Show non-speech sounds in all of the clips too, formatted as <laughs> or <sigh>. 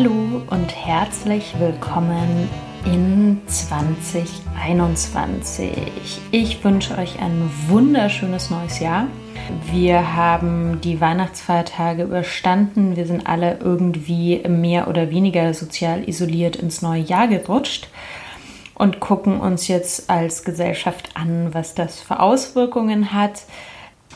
Hallo und herzlich willkommen in 2021. Ich wünsche euch ein wunderschönes neues Jahr. Wir haben die Weihnachtsfeiertage überstanden. Wir sind alle irgendwie mehr oder weniger sozial isoliert ins neue Jahr gerutscht und gucken uns jetzt als Gesellschaft an, was das für Auswirkungen hat.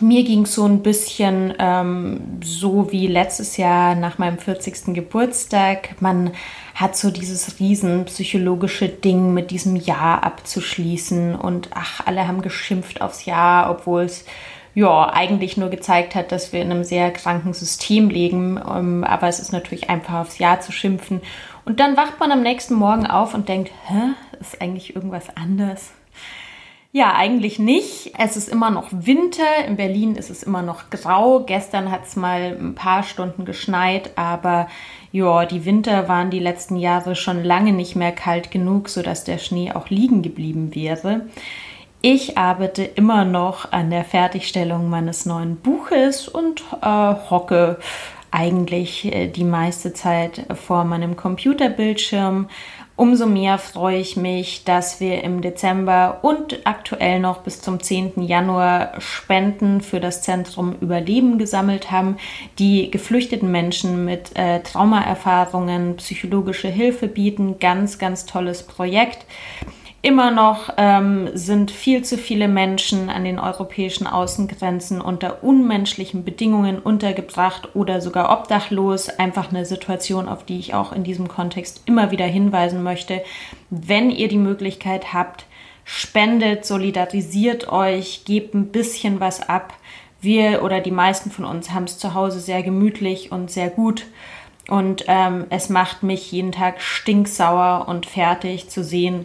Mir ging es so ein bisschen ähm, so wie letztes Jahr nach meinem 40. Geburtstag. Man hat so dieses riesen psychologische Ding mit diesem Jahr abzuschließen und ach, alle haben geschimpft aufs Jahr, obwohl es ja eigentlich nur gezeigt hat, dass wir in einem sehr kranken System leben. Ähm, aber es ist natürlich einfach aufs Jahr zu schimpfen. Und dann wacht man am nächsten Morgen auf und denkt, hä, ist eigentlich irgendwas anders? Ja, eigentlich nicht. Es ist immer noch Winter. In Berlin ist es immer noch grau. Gestern hat es mal ein paar Stunden geschneit, aber ja, die Winter waren die letzten Jahre schon lange nicht mehr kalt genug, sodass der Schnee auch liegen geblieben wäre. Ich arbeite immer noch an der Fertigstellung meines neuen Buches und äh, hocke eigentlich äh, die meiste Zeit vor meinem Computerbildschirm Umso mehr freue ich mich, dass wir im Dezember und aktuell noch bis zum 10. Januar Spenden für das Zentrum Überleben gesammelt haben, die geflüchteten Menschen mit äh, Traumaerfahrungen psychologische Hilfe bieten. Ganz, ganz tolles Projekt. Immer noch ähm, sind viel zu viele Menschen an den europäischen Außengrenzen unter unmenschlichen Bedingungen untergebracht oder sogar obdachlos. Einfach eine Situation, auf die ich auch in diesem Kontext immer wieder hinweisen möchte. Wenn ihr die Möglichkeit habt, spendet, solidarisiert euch, gebt ein bisschen was ab. Wir oder die meisten von uns haben es zu Hause sehr gemütlich und sehr gut. Und ähm, es macht mich jeden Tag stinksauer und fertig zu sehen,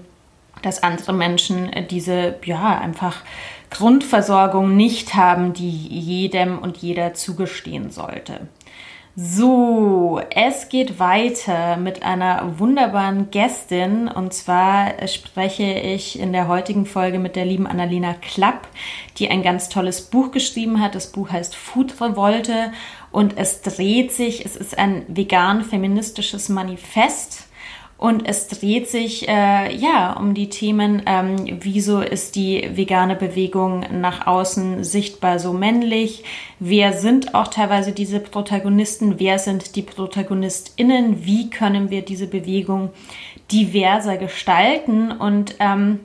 dass andere Menschen äh, diese, ja, einfach Grundversorgung nicht haben, die jedem und jeder zugestehen sollte. So, es geht weiter mit einer wunderbaren Gästin und zwar spreche ich in der heutigen Folge mit der lieben Annalena Klapp, die ein ganz tolles Buch geschrieben hat. Das Buch heißt Food Revolte und es dreht sich, es ist ein vegan-feministisches Manifest und es dreht sich äh, ja um die Themen, ähm, wieso ist die vegane Bewegung nach außen sichtbar so männlich? Wer sind auch teilweise diese Protagonisten? Wer sind die ProtagonistInnen? Wie können wir diese Bewegung diverser gestalten? Und ähm,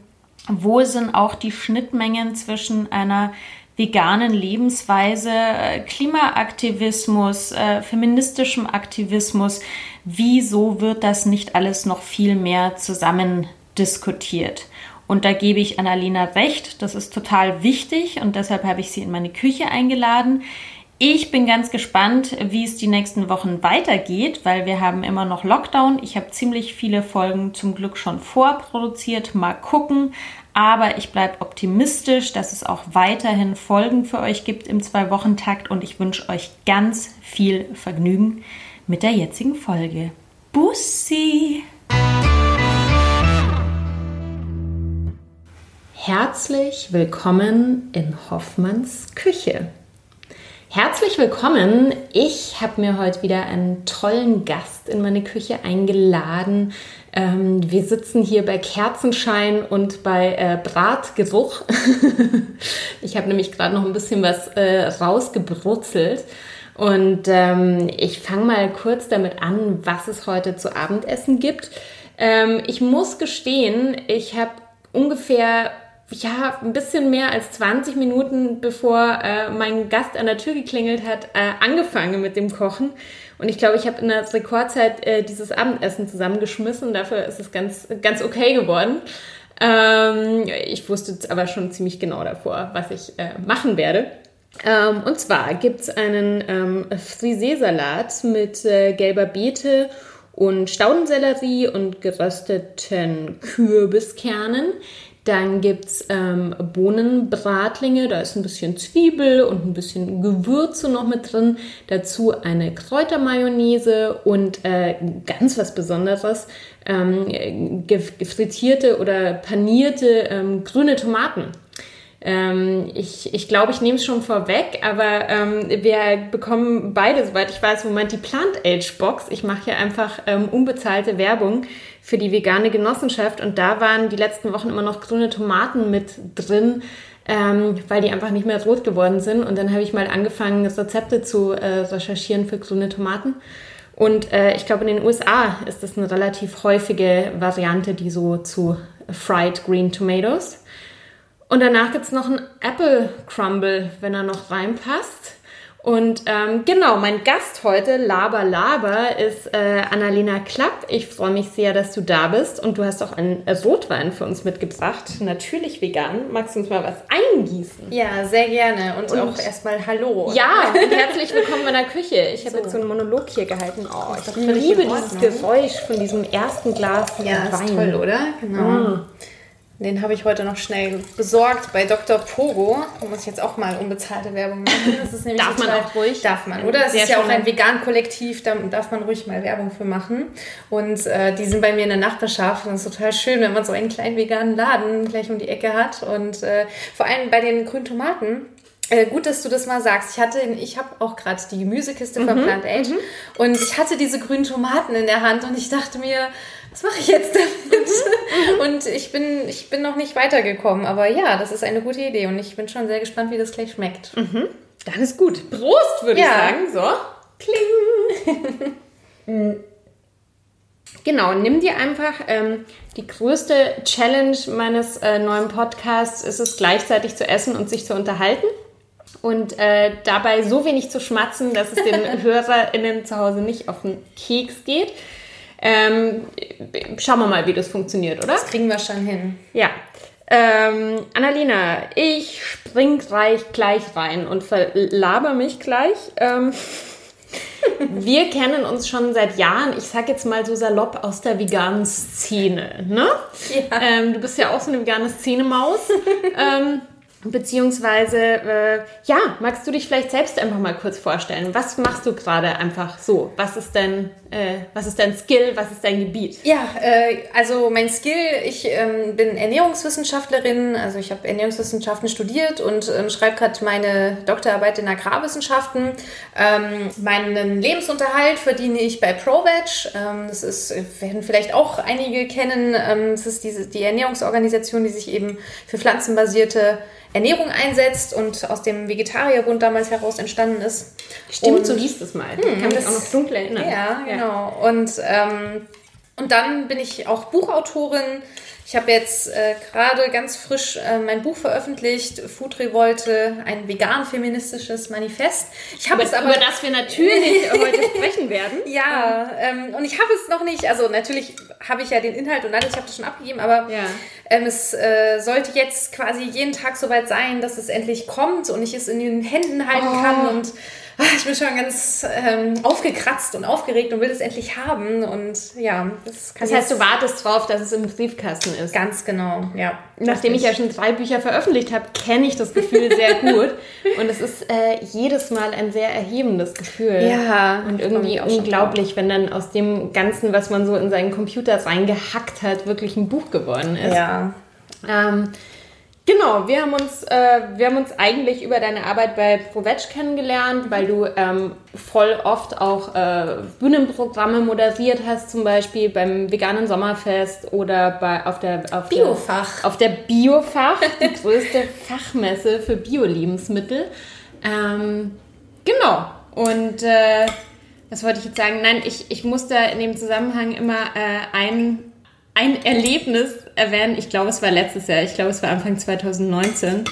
wo sind auch die Schnittmengen zwischen einer veganen Lebensweise, äh, Klimaaktivismus, äh, feministischem Aktivismus. Wieso wird das nicht alles noch viel mehr zusammen diskutiert? Und da gebe ich Annalena recht, das ist total wichtig und deshalb habe ich sie in meine Küche eingeladen. Ich bin ganz gespannt, wie es die nächsten Wochen weitergeht, weil wir haben immer noch Lockdown. Ich habe ziemlich viele Folgen zum Glück schon vorproduziert. Mal gucken. Aber ich bleibe optimistisch, dass es auch weiterhin Folgen für euch gibt im Zwei-Wochen-Takt und ich wünsche euch ganz viel Vergnügen mit der jetzigen Folge. Bussi! Herzlich willkommen in Hoffmanns Küche. Herzlich willkommen. Ich habe mir heute wieder einen tollen Gast in meine Küche eingeladen. Ähm, wir sitzen hier bei Kerzenschein und bei äh, Bratgeruch. <laughs> ich habe nämlich gerade noch ein bisschen was äh, rausgebrutzelt. Und ähm, ich fange mal kurz damit an, was es heute zu Abendessen gibt. Ähm, ich muss gestehen, ich habe ungefähr ja, ein bisschen mehr als 20 Minuten bevor äh, mein Gast an der Tür geklingelt hat, äh, angefangen mit dem Kochen. Und ich glaube, ich habe in der Rekordzeit äh, dieses Abendessen zusammengeschmissen. Dafür ist es ganz, ganz okay geworden. Ähm, ich wusste aber schon ziemlich genau davor, was ich äh, machen werde. Ähm, und zwar gibt es einen ähm, Frisee-Salat mit äh, gelber Beete und Staudensellerie und gerösteten Kürbiskernen. Dann gibt es ähm, Bohnenbratlinge, da ist ein bisschen Zwiebel und ein bisschen Gewürze noch mit drin. Dazu eine Kräutermayonnaise und äh, ganz was Besonderes, ähm, gefrittierte oder panierte ähm, grüne Tomaten. Ähm, ich ich glaube, ich nehme es schon vorweg, aber ähm, wir bekommen beide, soweit ich weiß, im Moment die Plant Age Box. Ich mache hier einfach ähm, unbezahlte Werbung für die vegane Genossenschaft und da waren die letzten Wochen immer noch grüne Tomaten mit drin. Ähm, weil die einfach nicht mehr rot geworden sind. Und dann habe ich mal angefangen, Rezepte zu äh, recherchieren für grüne Tomaten. Und äh, ich glaube, in den USA ist das eine relativ häufige Variante, die so zu Fried Green Tomatoes. Und danach gibt es noch einen Apple Crumble, wenn er noch reinpasst. Und ähm, genau, mein Gast heute, Laber Laber, ist äh, Annalena Klapp. Ich freue mich sehr, dass du da bist. Und du hast auch einen Rotwein für uns mitgebracht. Natürlich vegan. Magst du uns mal was eingießen? Ja, sehr gerne. Und, und auch erstmal Hallo. Ja, und herzlich willkommen in meiner Küche. Ich habe so. jetzt so einen Monolog hier gehalten. Oh, ich liebe dieses Geräusch von diesem ersten Glas ja, Wein. Ja, toll, oder? Genau. Mm. Den habe ich heute noch schnell besorgt bei Dr. Pogo. Da muss ich jetzt auch mal unbezahlte Werbung machen. Das ist nämlich darf man auch ruhig. Darf man, oder? Es ist ja auch ein Vegan-Kollektiv, da darf man ruhig mal Werbung für machen. Und äh, die sind bei mir in der Nachbarschaft und es ist total schön, wenn man so einen kleinen veganen Laden gleich um die Ecke hat. Und äh, vor allem bei den grünen Tomaten äh, gut, dass du das mal sagst. Ich hatte, ich habe auch gerade die Gemüsekiste mhm, von Plant Age mhm. und ich hatte diese grünen Tomaten in der Hand und ich dachte mir, was mache ich jetzt damit? Mhm. Und ich bin, ich bin noch nicht weitergekommen. Aber ja, das ist eine gute Idee und ich bin schon sehr gespannt, wie das gleich schmeckt. Mhm. Dann ist gut. Prost, würde ja. ich sagen. So. Kling. <laughs> Genau, nimm dir einfach ähm, die größte Challenge meines äh, neuen Podcasts ist es gleichzeitig zu essen und sich zu unterhalten und äh, dabei so wenig zu schmatzen, dass es den <laughs> HörerInnen zu Hause nicht auf den Keks geht. Ähm, schauen wir mal, wie das funktioniert, oder? Das kriegen wir schon hin. Ja. Ähm, Annalena, ich spring gleich, gleich rein und verlaber mich gleich. Ähm, <laughs> wir kennen uns schon seit Jahren, ich sag jetzt mal so salopp, aus der veganen Szene. Ne? Ja. Ähm, du bist ja auch so eine vegane Szene-Maus. Beziehungsweise, äh, ja, magst du dich vielleicht selbst einfach mal kurz vorstellen? Was machst du gerade einfach so? Was ist dein, äh, was ist dein Skill? Was ist dein Gebiet? Ja, äh, also mein Skill, ich ähm, bin Ernährungswissenschaftlerin, also ich habe Ernährungswissenschaften studiert und ähm, schreibe gerade meine Doktorarbeit in Agrarwissenschaften. Ähm, meinen Lebensunterhalt verdiene ich bei ProVeg. Ähm, das ist, werden vielleicht auch einige kennen. Ähm, das ist diese, die Ernährungsorganisation, die sich eben für pflanzenbasierte Ernährung einsetzt und aus dem Vegetarierbund damals heraus entstanden ist. Stimmt, und, so hieß es mal. Hm, kann mich auch noch dunkel erinnern. Ja, genau. Ja. Und, ähm, und dann bin ich auch Buchautorin ich habe jetzt äh, gerade ganz frisch äh, mein Buch veröffentlicht, Food Revolte, ein vegan-feministisches Manifest. Ich habe es aber... Über das wir natürlich <laughs> heute sprechen werden. Ja, ähm, und ich habe es noch nicht, also natürlich habe ich ja den Inhalt und alles, ich habe das schon abgegeben, aber ja. ähm, es äh, sollte jetzt quasi jeden Tag soweit sein, dass es endlich kommt und ich es in den Händen halten oh. kann und <laughs> ich bin schon ganz ähm, aufgekratzt und aufgeregt und will es endlich haben. Und ja, das kann Das heißt, du wartest drauf, dass es im Briefkasten ist. Ganz genau, ja. Nachdem ich ja schon drei Bücher veröffentlicht habe, kenne ich das Gefühl sehr <laughs> gut. Und es ist äh, jedes Mal ein sehr erhebendes Gefühl. Ja. Und irgendwie unglaublich, wenn dann aus dem Ganzen, was man so in seinen Computer reingehackt hat, wirklich ein Buch geworden ist. Ja. Ähm, Genau, wir haben uns, äh, wir haben uns eigentlich über deine Arbeit bei ProVeg kennengelernt, weil du ähm, voll oft auch äh, Bühnenprogramme moderiert hast, zum Beispiel beim veganen Sommerfest oder bei auf der auf Biofach. Der, auf der Biofach, die größte Fachmesse für Bio-Lebensmittel. Ähm, genau. Und äh, was wollte ich jetzt sagen? Nein, ich, ich muss da in dem Zusammenhang immer äh, ein ein Erlebnis erwähnen. Ich glaube, es war letztes Jahr. Ich glaube, es war Anfang 2019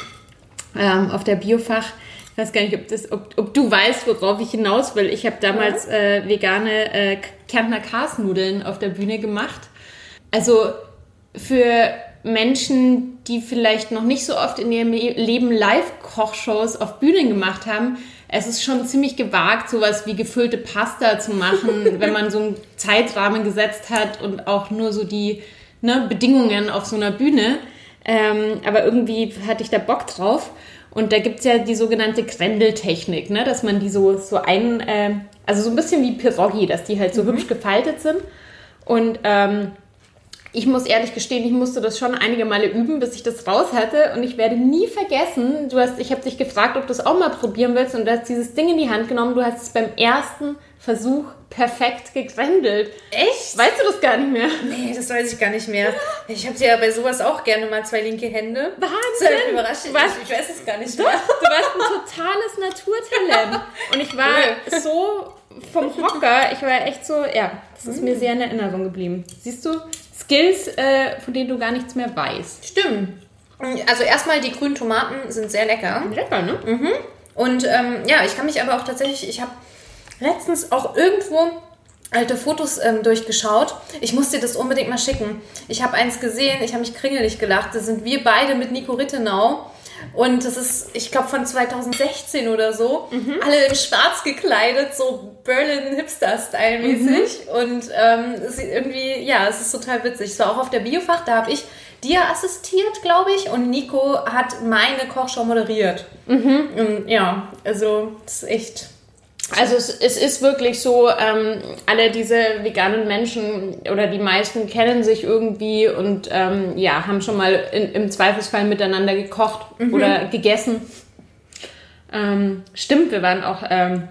ähm, auf der Biofach. Ich weiß gar nicht, ob, das, ob, ob du weißt, worauf ich hinaus will. Ich habe damals äh, vegane äh, Kärntner Karsnudeln auf der Bühne gemacht. Also für Menschen, die vielleicht noch nicht so oft in ihrem Leben Live-Kochshows auf Bühnen gemacht haben, es ist schon ziemlich gewagt, sowas wie gefüllte Pasta zu machen, <laughs> wenn man so einen Zeitrahmen gesetzt hat und auch nur so die ne, Bedingungen auf so einer Bühne. Ähm, aber irgendwie hatte ich da Bock drauf. Und da gibt's ja die sogenannte Grendeltechnik, ne? dass man die so, so ein, äh, also so ein bisschen wie Pierogi, dass die halt so mhm. hübsch gefaltet sind. Und ähm, ich muss ehrlich gestehen, ich musste das schon einige Male üben, bis ich das raus hatte. Und ich werde nie vergessen, du hast, ich habe dich gefragt, ob du es auch mal probieren willst. Und du hast dieses Ding in die Hand genommen. Du hast es beim ersten Versuch perfekt gegrändelt. Echt? Weißt du das gar nicht mehr? Nee, das weiß ich gar nicht mehr. Ich habe ja bei sowas auch gerne mal zwei linke Hände. Wahnsinn! Das überrascht du warst, ich weiß es gar nicht mehr. Du warst ein totales Naturtalent. Und ich war cool. so vom Hocker, ich war echt so, ja, das ist mir sehr in Erinnerung geblieben. Siehst du, Skills, äh, von denen du gar nichts mehr weißt. Stimmt. Also erstmal, die grünen Tomaten sind sehr lecker. Lecker, ne? Mhm. Und ähm, ja, ich kann mich aber auch tatsächlich, ich habe letztens auch irgendwo alte Fotos ähm, durchgeschaut. Ich muss dir das unbedingt mal schicken. Ich habe eins gesehen, ich habe mich kringelig gelacht. Das sind wir beide mit Nico Rittenau. Und das ist, ich glaube, von 2016 oder so. Mhm. Alle in schwarz gekleidet, so Berlin Hipster-Style-mäßig. Mhm. Und ähm, es irgendwie, ja, es ist total witzig. Es war auch auf der Biofach, da habe ich dir assistiert, glaube ich. Und Nico hat meine Kochshow moderiert. Mhm. Ja, also, das ist echt also es, es ist wirklich so, ähm, alle diese veganen Menschen oder die meisten kennen sich irgendwie und ähm, ja, haben schon mal in, im Zweifelsfall miteinander gekocht mhm. oder gegessen. Ähm, stimmt, wir waren auch, ähm,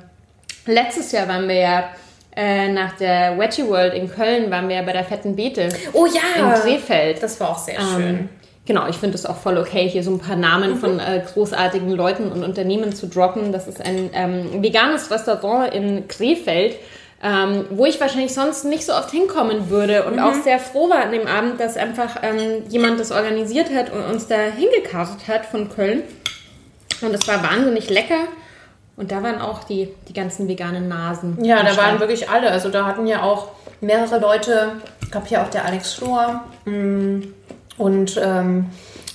letztes Jahr waren wir ja äh, nach der Veggie World in Köln, waren wir ja bei der Fetten Beete. Oh ja! In Krefeld. Das war auch sehr schön. Genau, ich finde es auch voll okay, hier so ein paar Namen mhm. von äh, großartigen Leuten und Unternehmen zu droppen. Das ist ein ähm, veganes Restaurant in Krefeld, ähm, wo ich wahrscheinlich sonst nicht so oft hinkommen würde und mhm. auch sehr froh war an dem Abend, dass einfach ähm, jemand das organisiert hat und uns da hingekartet hat von Köln. Und es war wahnsinnig lecker. Und da waren auch die, die ganzen veganen Nasen. Ja, da waren wirklich alle. Also da hatten ja auch mehrere Leute, ich glaube hier auch der Alex Flor, mm, und ähm,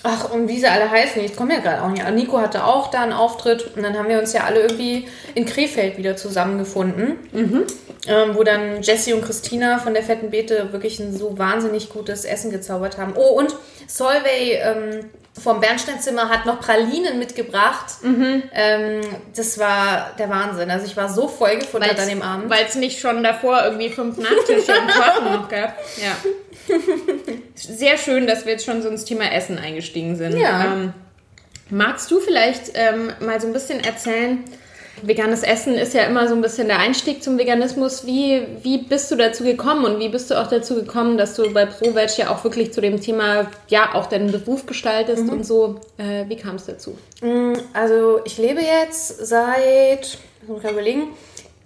ach, und wie sie alle heißen, ich komme ja gerade auch nicht. Nico hatte auch da einen Auftritt und dann haben wir uns ja alle irgendwie in Krefeld wieder zusammengefunden, mhm. ähm, wo dann Jessie und Christina von der Fetten Beete wirklich ein so wahnsinnig gutes Essen gezaubert haben. Oh, und Solvay ähm, vom Bernsteinzimmer hat noch Pralinen mitgebracht. Mhm. Ähm, das war der Wahnsinn. Also ich war so vollgefuttert an dem Abend. Weil es nicht schon davor irgendwie fünf Nachtische im Kochen <laughs> noch gab. Ja. <laughs> Sehr schön, dass wir jetzt schon so ins Thema Essen eingestiegen sind. Ja. Ähm, magst du vielleicht ähm, mal so ein bisschen erzählen, veganes Essen ist ja immer so ein bisschen der Einstieg zum Veganismus. Wie, wie bist du dazu gekommen und wie bist du auch dazu gekommen, dass du bei ProVeg ja auch wirklich zu dem Thema, ja, auch deinen Beruf gestaltest mhm. und so? Äh, wie kam es dazu? Mm, also ich lebe jetzt seit, muss ich überlegen,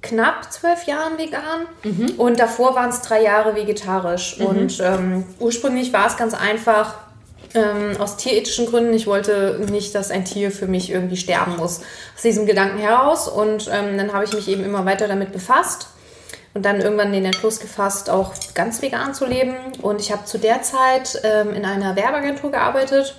knapp zwölf Jahren vegan mhm. und davor waren es drei Jahre vegetarisch. Mhm. Und ähm, ursprünglich war es ganz einfach ähm, aus tierethischen Gründen. Ich wollte nicht, dass ein Tier für mich irgendwie sterben muss. Aus diesem Gedanken heraus. Und ähm, dann habe ich mich eben immer weiter damit befasst und dann irgendwann den Entschluss gefasst, auch ganz vegan zu leben. Und ich habe zu der Zeit ähm, in einer Werbeagentur gearbeitet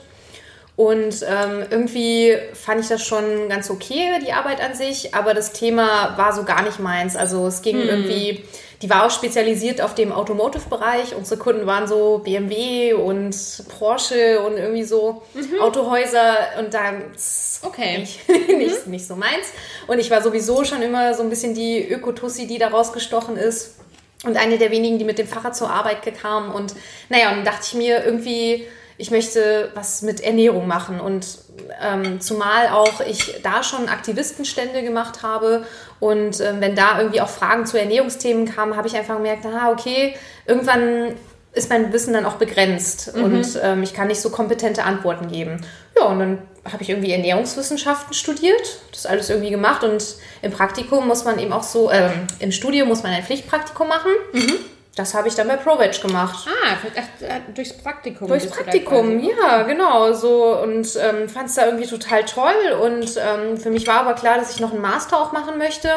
und ähm, irgendwie fand ich das schon ganz okay, die Arbeit an sich, aber das Thema war so gar nicht meins. Also es ging hm. irgendwie, die war auch spezialisiert auf dem Automotive-Bereich. Unsere Kunden waren so BMW und Porsche und irgendwie so mhm. Autohäuser und da okay. <laughs> nicht, nicht, mhm. nicht so meins. Und ich war sowieso schon immer so ein bisschen die Ökotussi, die da rausgestochen ist. Und eine der wenigen, die mit dem Fahrrad zur Arbeit kam. Und naja, und dann dachte ich mir irgendwie, ich möchte was mit Ernährung machen. Und ähm, zumal auch ich da schon Aktivistenstände gemacht habe und ähm, wenn da irgendwie auch Fragen zu Ernährungsthemen kamen, habe ich einfach gemerkt, aha, okay, irgendwann ist mein Wissen dann auch begrenzt mhm. und ähm, ich kann nicht so kompetente Antworten geben. Ja, und dann habe ich irgendwie Ernährungswissenschaften studiert, das alles irgendwie gemacht und im Praktikum muss man eben auch so, ähm, im Studium muss man ein Pflichtpraktikum machen. Mhm. Das habe ich dann bei ProVeg gemacht. Ah, äh, durchs Praktikum. Durchs Praktikum, ja, genau. So und ähm, fand es da irgendwie total toll. Und ähm, für mich war aber klar, dass ich noch einen Master auch machen möchte.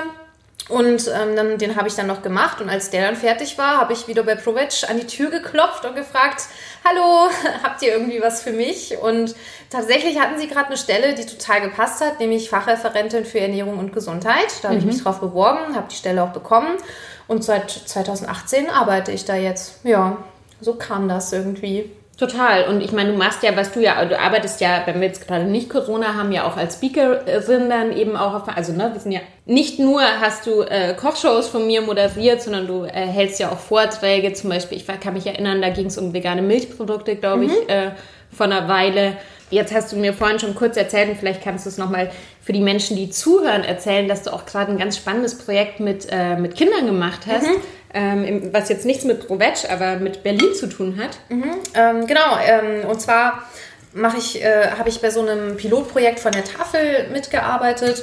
Und ähm, dann, den habe ich dann noch gemacht und als der dann fertig war, habe ich wieder bei ProVeg an die Tür geklopft und gefragt, hallo, <laughs> habt ihr irgendwie was für mich? Und tatsächlich hatten sie gerade eine Stelle, die total gepasst hat, nämlich Fachreferentin für Ernährung und Gesundheit. Da habe mhm. ich mich drauf beworben, habe die Stelle auch bekommen und seit 2018 arbeite ich da jetzt. Ja, so kam das irgendwie. Total. Und ich meine, du machst ja, was du ja, du arbeitest ja, wenn wir jetzt gerade nicht Corona haben, ja auch als Speakerin dann eben auch auf, also ne, wir sind ja, nicht nur hast du äh, Kochshows von mir moderiert, sondern du äh, hältst ja auch Vorträge, zum Beispiel, ich kann mich erinnern, da ging es um vegane Milchprodukte, glaube ich, mhm. äh, vor einer Weile. Jetzt hast du mir vorhin schon kurz erzählt und vielleicht kannst du es nochmal für die Menschen, die zuhören, erzählen, dass du auch gerade ein ganz spannendes Projekt mit, äh, mit Kindern gemacht hast. Mhm ähm, was jetzt nichts mit Provetsch, aber mit Berlin zu tun hat. Mhm, ähm, genau, ähm, und zwar mache ich, äh, habe ich bei so einem Pilotprojekt von der Tafel mitgearbeitet.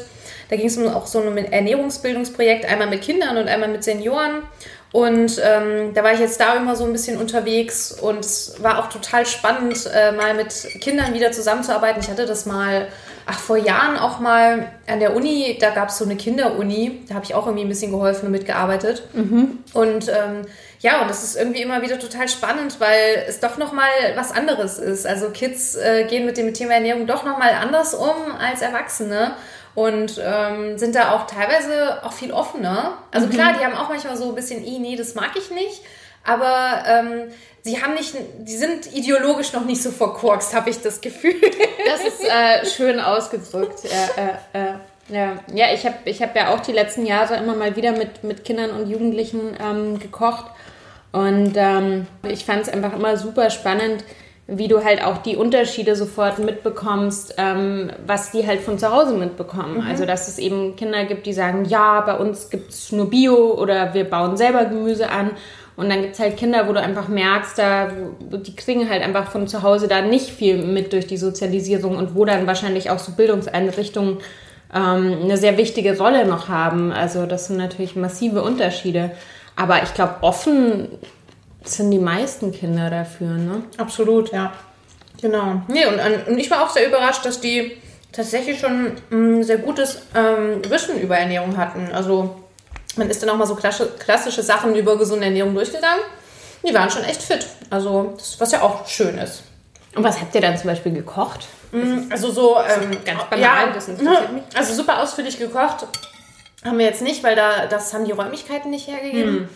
Da ging es um auch so ein Ernährungsbildungsprojekt, einmal mit Kindern und einmal mit Senioren. Und ähm, da war ich jetzt da immer so ein bisschen unterwegs und es war auch total spannend, äh, mal mit Kindern wieder zusammenzuarbeiten. Ich hatte das mal ach, vor Jahren auch mal an der Uni, da gab es so eine Kinderuni, da habe ich auch irgendwie ein bisschen geholfen und mitgearbeitet. Mhm. Und ähm, ja, und das ist irgendwie immer wieder total spannend, weil es doch nochmal was anderes ist. Also Kids äh, gehen mit dem Thema Ernährung doch nochmal anders um als Erwachsene und ähm, sind da auch teilweise auch viel offener. Also mhm. klar, die haben auch manchmal so ein bisschen, nee, das mag ich nicht. Aber ähm, sie haben nicht, die sind ideologisch noch nicht so verkorkst, habe ich das Gefühl. <laughs> Das ist äh, schön ausgedrückt. Äh, äh, ja, ja ich habe ich hab ja auch die letzten Jahre immer mal wieder mit, mit Kindern und Jugendlichen ähm, gekocht. Und ähm, ich fand es einfach immer super spannend, wie du halt auch die Unterschiede sofort mitbekommst, ähm, was die halt von zu Hause mitbekommen. Mhm. Also, dass es eben Kinder gibt, die sagen, ja, bei uns gibt es nur Bio oder wir bauen selber Gemüse an. Und dann gibt es halt Kinder, wo du einfach merkst, da, die kriegen halt einfach von zu Hause da nicht viel mit durch die Sozialisierung und wo dann wahrscheinlich auch so Bildungseinrichtungen ähm, eine sehr wichtige Rolle noch haben. Also das sind natürlich massive Unterschiede. Aber ich glaube, offen sind die meisten Kinder dafür, ne? Absolut, ja. Genau. Nee, und, und ich war auch sehr überrascht, dass die tatsächlich schon ein sehr gutes ähm, Wissen über Ernährung hatten. Also man ist dann auch mal so klassische Sachen über gesunde Ernährung durchgegangen. Die waren schon echt fit. Also, das, was ja auch schön ist. Und was habt ihr dann zum Beispiel gekocht? Mm, also so ähm, ganz banal, ja, das mich. Also super ausführlich gekocht haben wir jetzt nicht, weil da das haben die Räumlichkeiten nicht hergegeben. Hm.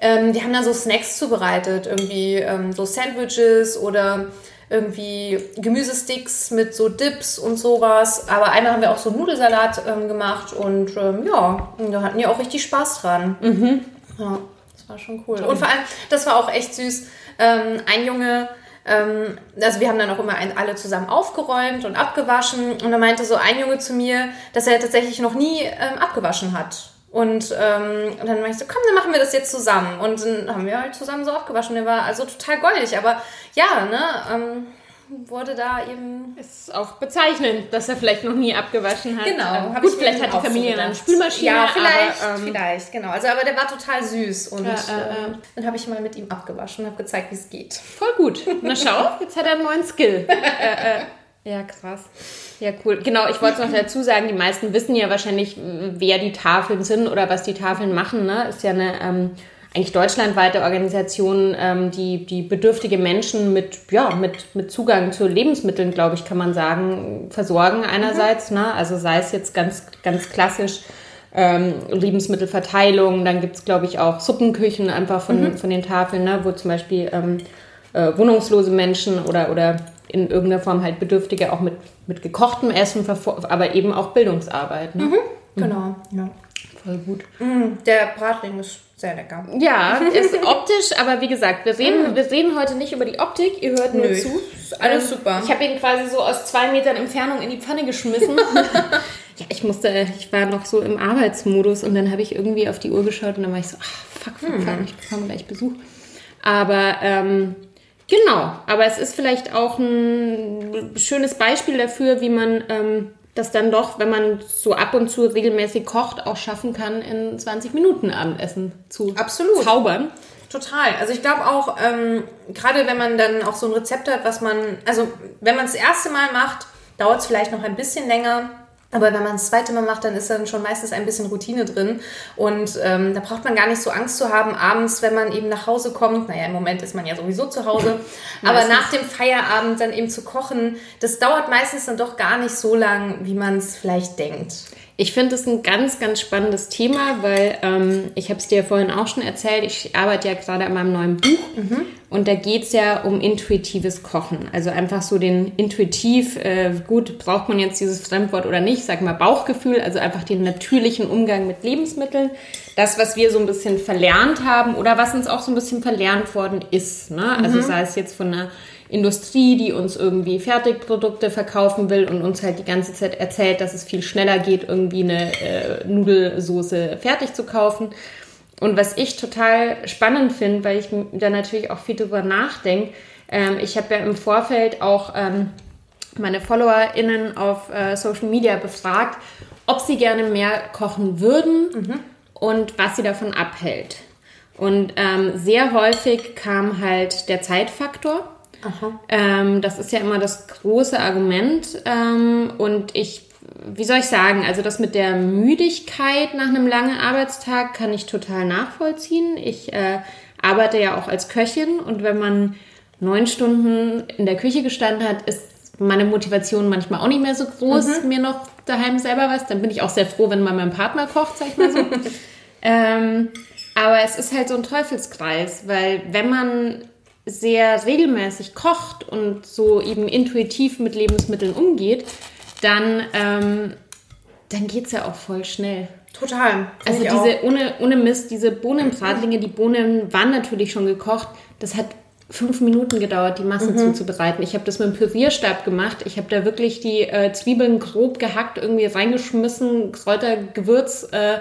Ähm, die haben dann so Snacks zubereitet, irgendwie ähm, so Sandwiches oder irgendwie Gemüsesticks mit so Dips und sowas. Aber einmal haben wir auch so Nudelsalat ähm, gemacht und ähm, ja, da hatten die auch richtig Spaß dran. Mhm. Ja, das war schon cool. Und vor allem, das war auch echt süß. Ähm, ein Junge, ähm, also wir haben dann auch immer alle zusammen aufgeräumt und abgewaschen. Und da meinte so ein Junge zu mir, dass er tatsächlich noch nie ähm, abgewaschen hat. Und, ähm, dann meinte ich so, komm, dann machen wir das jetzt zusammen. Und dann haben wir halt zusammen so abgewaschen. Der war also total goldig. Aber ja, ne, ähm, wurde da eben. Ist auch bezeichnend, dass er vielleicht noch nie abgewaschen hat. Genau. Ähm, gut, vielleicht hat die Familie so eine Spülmaschine. Ja, vielleicht, aber, ähm, vielleicht, genau. Also, aber der war total süß und ja, äh, äh, dann habe ich mal mit ihm abgewaschen und habe gezeigt, wie es geht. Voll gut. Na schau, jetzt hat er einen neuen Skill. <laughs> Ja, krass. Ja, cool. Genau, ich wollte noch dazu sagen, die meisten wissen ja wahrscheinlich, wer die Tafeln sind oder was die Tafeln machen. Ne? Ist ja eine ähm, eigentlich deutschlandweite Organisation, ähm, die, die bedürftige Menschen mit, ja, mit, mit Zugang zu Lebensmitteln, glaube ich, kann man sagen, versorgen einerseits. Mhm. Ne? Also sei es jetzt ganz, ganz klassisch ähm, Lebensmittelverteilung, dann gibt es, glaube ich, auch Suppenküchen einfach von, mhm. von den Tafeln, ne? wo zum Beispiel ähm, äh, wohnungslose Menschen oder, oder in irgendeiner Form halt Bedürftige auch mit, mit gekochtem Essen, aber eben auch Bildungsarbeit. Ne? Mhm, genau, ja. Voll gut. Mhm, der Bratling ist sehr lecker. Ja, <laughs> ist optisch, aber wie gesagt, wir reden, mhm. wir reden heute nicht über die Optik, ihr hört nur Nö, zu. Alles ähm, super. Ich habe ihn quasi so aus zwei Metern Entfernung in die Pfanne geschmissen. <laughs> ja, ich musste, ich war noch so im Arbeitsmodus und dann habe ich irgendwie auf die Uhr geschaut und dann war ich so, ach, fuck, fuck, fuck, mhm. ich bekomme gleich Besuch. Aber ähm, Genau, aber es ist vielleicht auch ein schönes Beispiel dafür, wie man ähm, das dann doch, wenn man so ab und zu regelmäßig kocht, auch schaffen kann, in 20 Minuten Abendessen zu Absolut. zaubern. Total. Also ich glaube auch, ähm, gerade wenn man dann auch so ein Rezept hat, was man, also wenn man es das erste Mal macht, dauert es vielleicht noch ein bisschen länger, Aber wenn man das zweite Mal macht, dann ist dann schon meistens ein bisschen Routine drin. Und ähm, da braucht man gar nicht so Angst zu haben, abends, wenn man eben nach Hause kommt. Naja, im Moment ist man ja sowieso zu Hause. <laughs> aber nach dem Feierabend dann eben zu kochen, das dauert meistens dann doch gar nicht so lang, wie man es vielleicht denkt. Ich finde es ein ganz, ganz spannendes Thema, weil ähm, ich habe es dir vorhin auch schon erzählt, ich arbeite ja gerade an meinem neuen Buch mhm. und da geht es ja um intuitives Kochen. Also einfach so den intuitiv, äh, gut, braucht man jetzt dieses Fremdwort oder nicht, sag mal Bauchgefühl, also einfach den natürlichen Umgang mit Lebensmitteln. Das, was wir so ein bisschen verlernt haben oder was uns auch so ein bisschen verlernt worden ist. Ne? Also mhm. sei es jetzt von einer Industrie, die uns irgendwie Fertigprodukte verkaufen will und uns halt die ganze Zeit erzählt, dass es viel schneller geht, irgendwie eine äh, Nudelsoße fertig zu kaufen. Und was ich total spannend finde, weil ich da natürlich auch viel drüber nachdenke, ähm, ich habe ja im Vorfeld auch ähm, meine FollowerInnen auf äh, Social Media befragt, ob sie gerne mehr kochen würden mhm. und was sie davon abhält. Und ähm, sehr häufig kam halt der Zeitfaktor. Ähm, das ist ja immer das große Argument. Ähm, und ich, wie soll ich sagen, also das mit der Müdigkeit nach einem langen Arbeitstag kann ich total nachvollziehen. Ich äh, arbeite ja auch als Köchin und wenn man neun Stunden in der Küche gestanden hat, ist meine Motivation manchmal auch nicht mehr so groß, mhm. mir noch daheim selber was. Dann bin ich auch sehr froh, wenn mal mein Partner kocht, sag ich mal so. <laughs> ähm, aber es ist halt so ein Teufelskreis, weil wenn man sehr regelmäßig kocht und so eben intuitiv mit Lebensmitteln umgeht, dann, ähm, dann geht es ja auch voll schnell. Total. Also diese, ohne, ohne Mist, diese Bohnenbratlinge, die Bohnen waren natürlich schon gekocht. Das hat fünf Minuten gedauert, die Masse mhm. zuzubereiten. Ich habe das mit dem Pürierstab gemacht. Ich habe da wirklich die äh, Zwiebeln grob gehackt, irgendwie reingeschmissen, Kräuter, Gewürz, äh,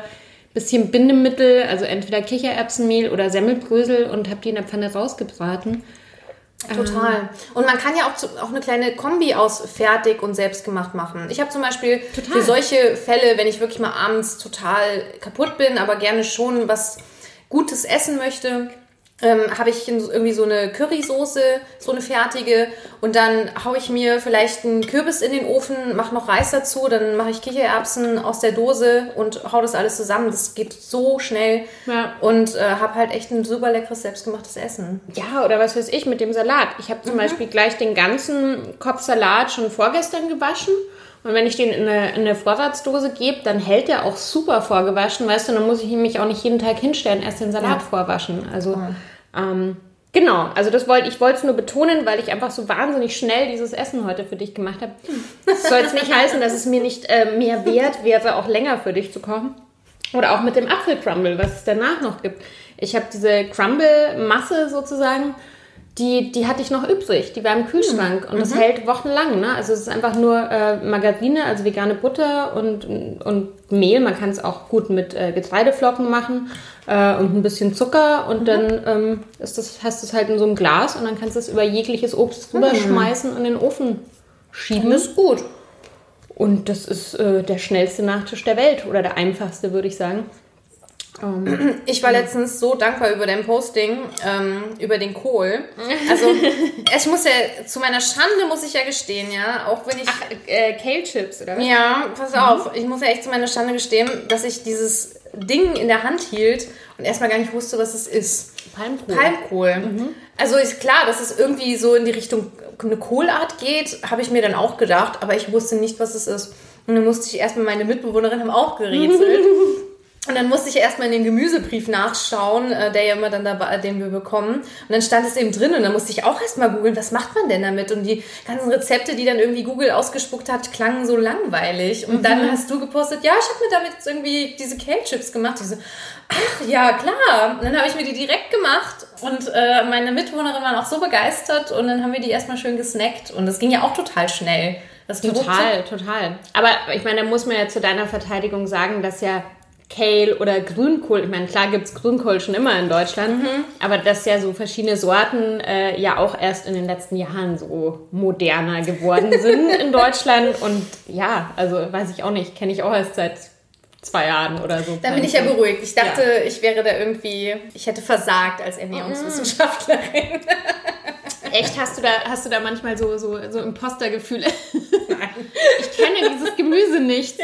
bisschen Bindemittel, also entweder Kichererbsenmehl oder Semmelbrösel und habe die in der Pfanne rausgebraten. Total. Ähm. Und man kann ja auch, auch eine kleine Kombi aus fertig und selbstgemacht machen. Ich habe zum Beispiel total. für solche Fälle, wenn ich wirklich mal abends total kaputt bin, aber gerne schon was Gutes essen möchte, ähm, habe ich irgendwie so eine Currysoße, so eine fertige und dann haue ich mir vielleicht einen Kürbis in den Ofen, mache noch Reis dazu, dann mache ich Kichererbsen aus der Dose und hau das alles zusammen. Das geht so schnell ja. und äh, habe halt echt ein super leckeres selbstgemachtes Essen. Ja, oder was weiß ich mit dem Salat. Ich habe zum mhm. Beispiel gleich den ganzen Kopf Salat schon vorgestern gewaschen. Und wenn ich den in eine, in eine Vorratsdose gebe, dann hält der auch super vorgewaschen, weißt du, dann muss ich mich auch nicht jeden Tag hinstellen, erst den Salat ja. vorwaschen. Also ja. Ähm, genau, also das wollte ich wollte es nur betonen, weil ich einfach so wahnsinnig schnell dieses Essen heute für dich gemacht habe. Das soll jetzt nicht <laughs> heißen, dass es mir nicht äh, mehr wert wäre, auch länger für dich zu kochen. Oder auch mit dem Apfelcrumble, was es danach noch gibt. Ich habe diese Crumble-Masse sozusagen die, die hatte ich noch übrig. Die war im Kühlschrank und das mhm. hält wochenlang. Ne? Also es ist einfach nur äh, Margarine, also vegane Butter und, und Mehl. Man kann es auch gut mit äh, Getreideflocken machen äh, und ein bisschen Zucker und mhm. dann ähm, ist das, hast du es halt in so einem Glas und dann kannst du es über jegliches Obst drüber mhm. schmeißen und in den Ofen schieben. Das ist gut. Und das ist äh, der schnellste Nachtisch der Welt oder der einfachste, würde ich sagen. Um, ähm, <clears throat> ich war letztens so dankbar über dein Posting, ähm, über den Kohl. Also, <laughs> ich muss ja, zu meiner Schande muss ich ja gestehen, ja, auch wenn ich... Ach, äh, Kale Chips, oder was? Ja, pass mhm. auf, ich muss ja echt zu meiner Schande gestehen, dass ich dieses Ding in der Hand hielt und erstmal gar nicht wusste, was es ist. Palmkohl. Palmkohl. Mhm. Also ist klar, dass es irgendwie so in die Richtung eine Kohlart geht, habe ich mir dann auch gedacht, aber ich wusste nicht, was es ist. Und dann musste ich erstmal meine Mitbewohnerin haben auch gerätselt. <laughs> Und dann musste ich erstmal in den Gemüsebrief nachschauen, äh, der ja immer dann dabei, den wir bekommen. Und dann stand es eben drin und dann musste ich auch erstmal googeln, was macht man denn damit? Und die ganzen Rezepte, die dann irgendwie Google ausgespuckt hat, klangen so langweilig. Und mhm. dann hast du gepostet, ja, ich habe mir damit jetzt irgendwie diese Kale-Chips gemacht. Ich so, ach ja, klar. Und dann habe ich mir die direkt gemacht und äh, meine Mitwohnerin waren auch so begeistert und dann haben wir die erstmal schön gesnackt. Und das ging ja auch total schnell. Das total, total. Aber ich meine, da muss man ja zu deiner Verteidigung sagen, dass ja Kale oder Grünkohl. Ich meine, klar gibt es Grünkohl schon immer in Deutschland, mhm. aber dass ja so verschiedene Sorten äh, ja auch erst in den letzten Jahren so moderner geworden <laughs> sind in Deutschland. Und ja, also weiß ich auch nicht, kenne ich auch erst seit zwei Jahren oder so. Da bin ich ja beruhigt. Ich dachte, ja. ich wäre da irgendwie, ich hätte versagt als Ernährungswissenschaftlerin. <laughs> Echt, hast du da, hast du da manchmal so, so, so Impostergefühle? <laughs> Nein. Ich kenne dieses Gemüse nicht.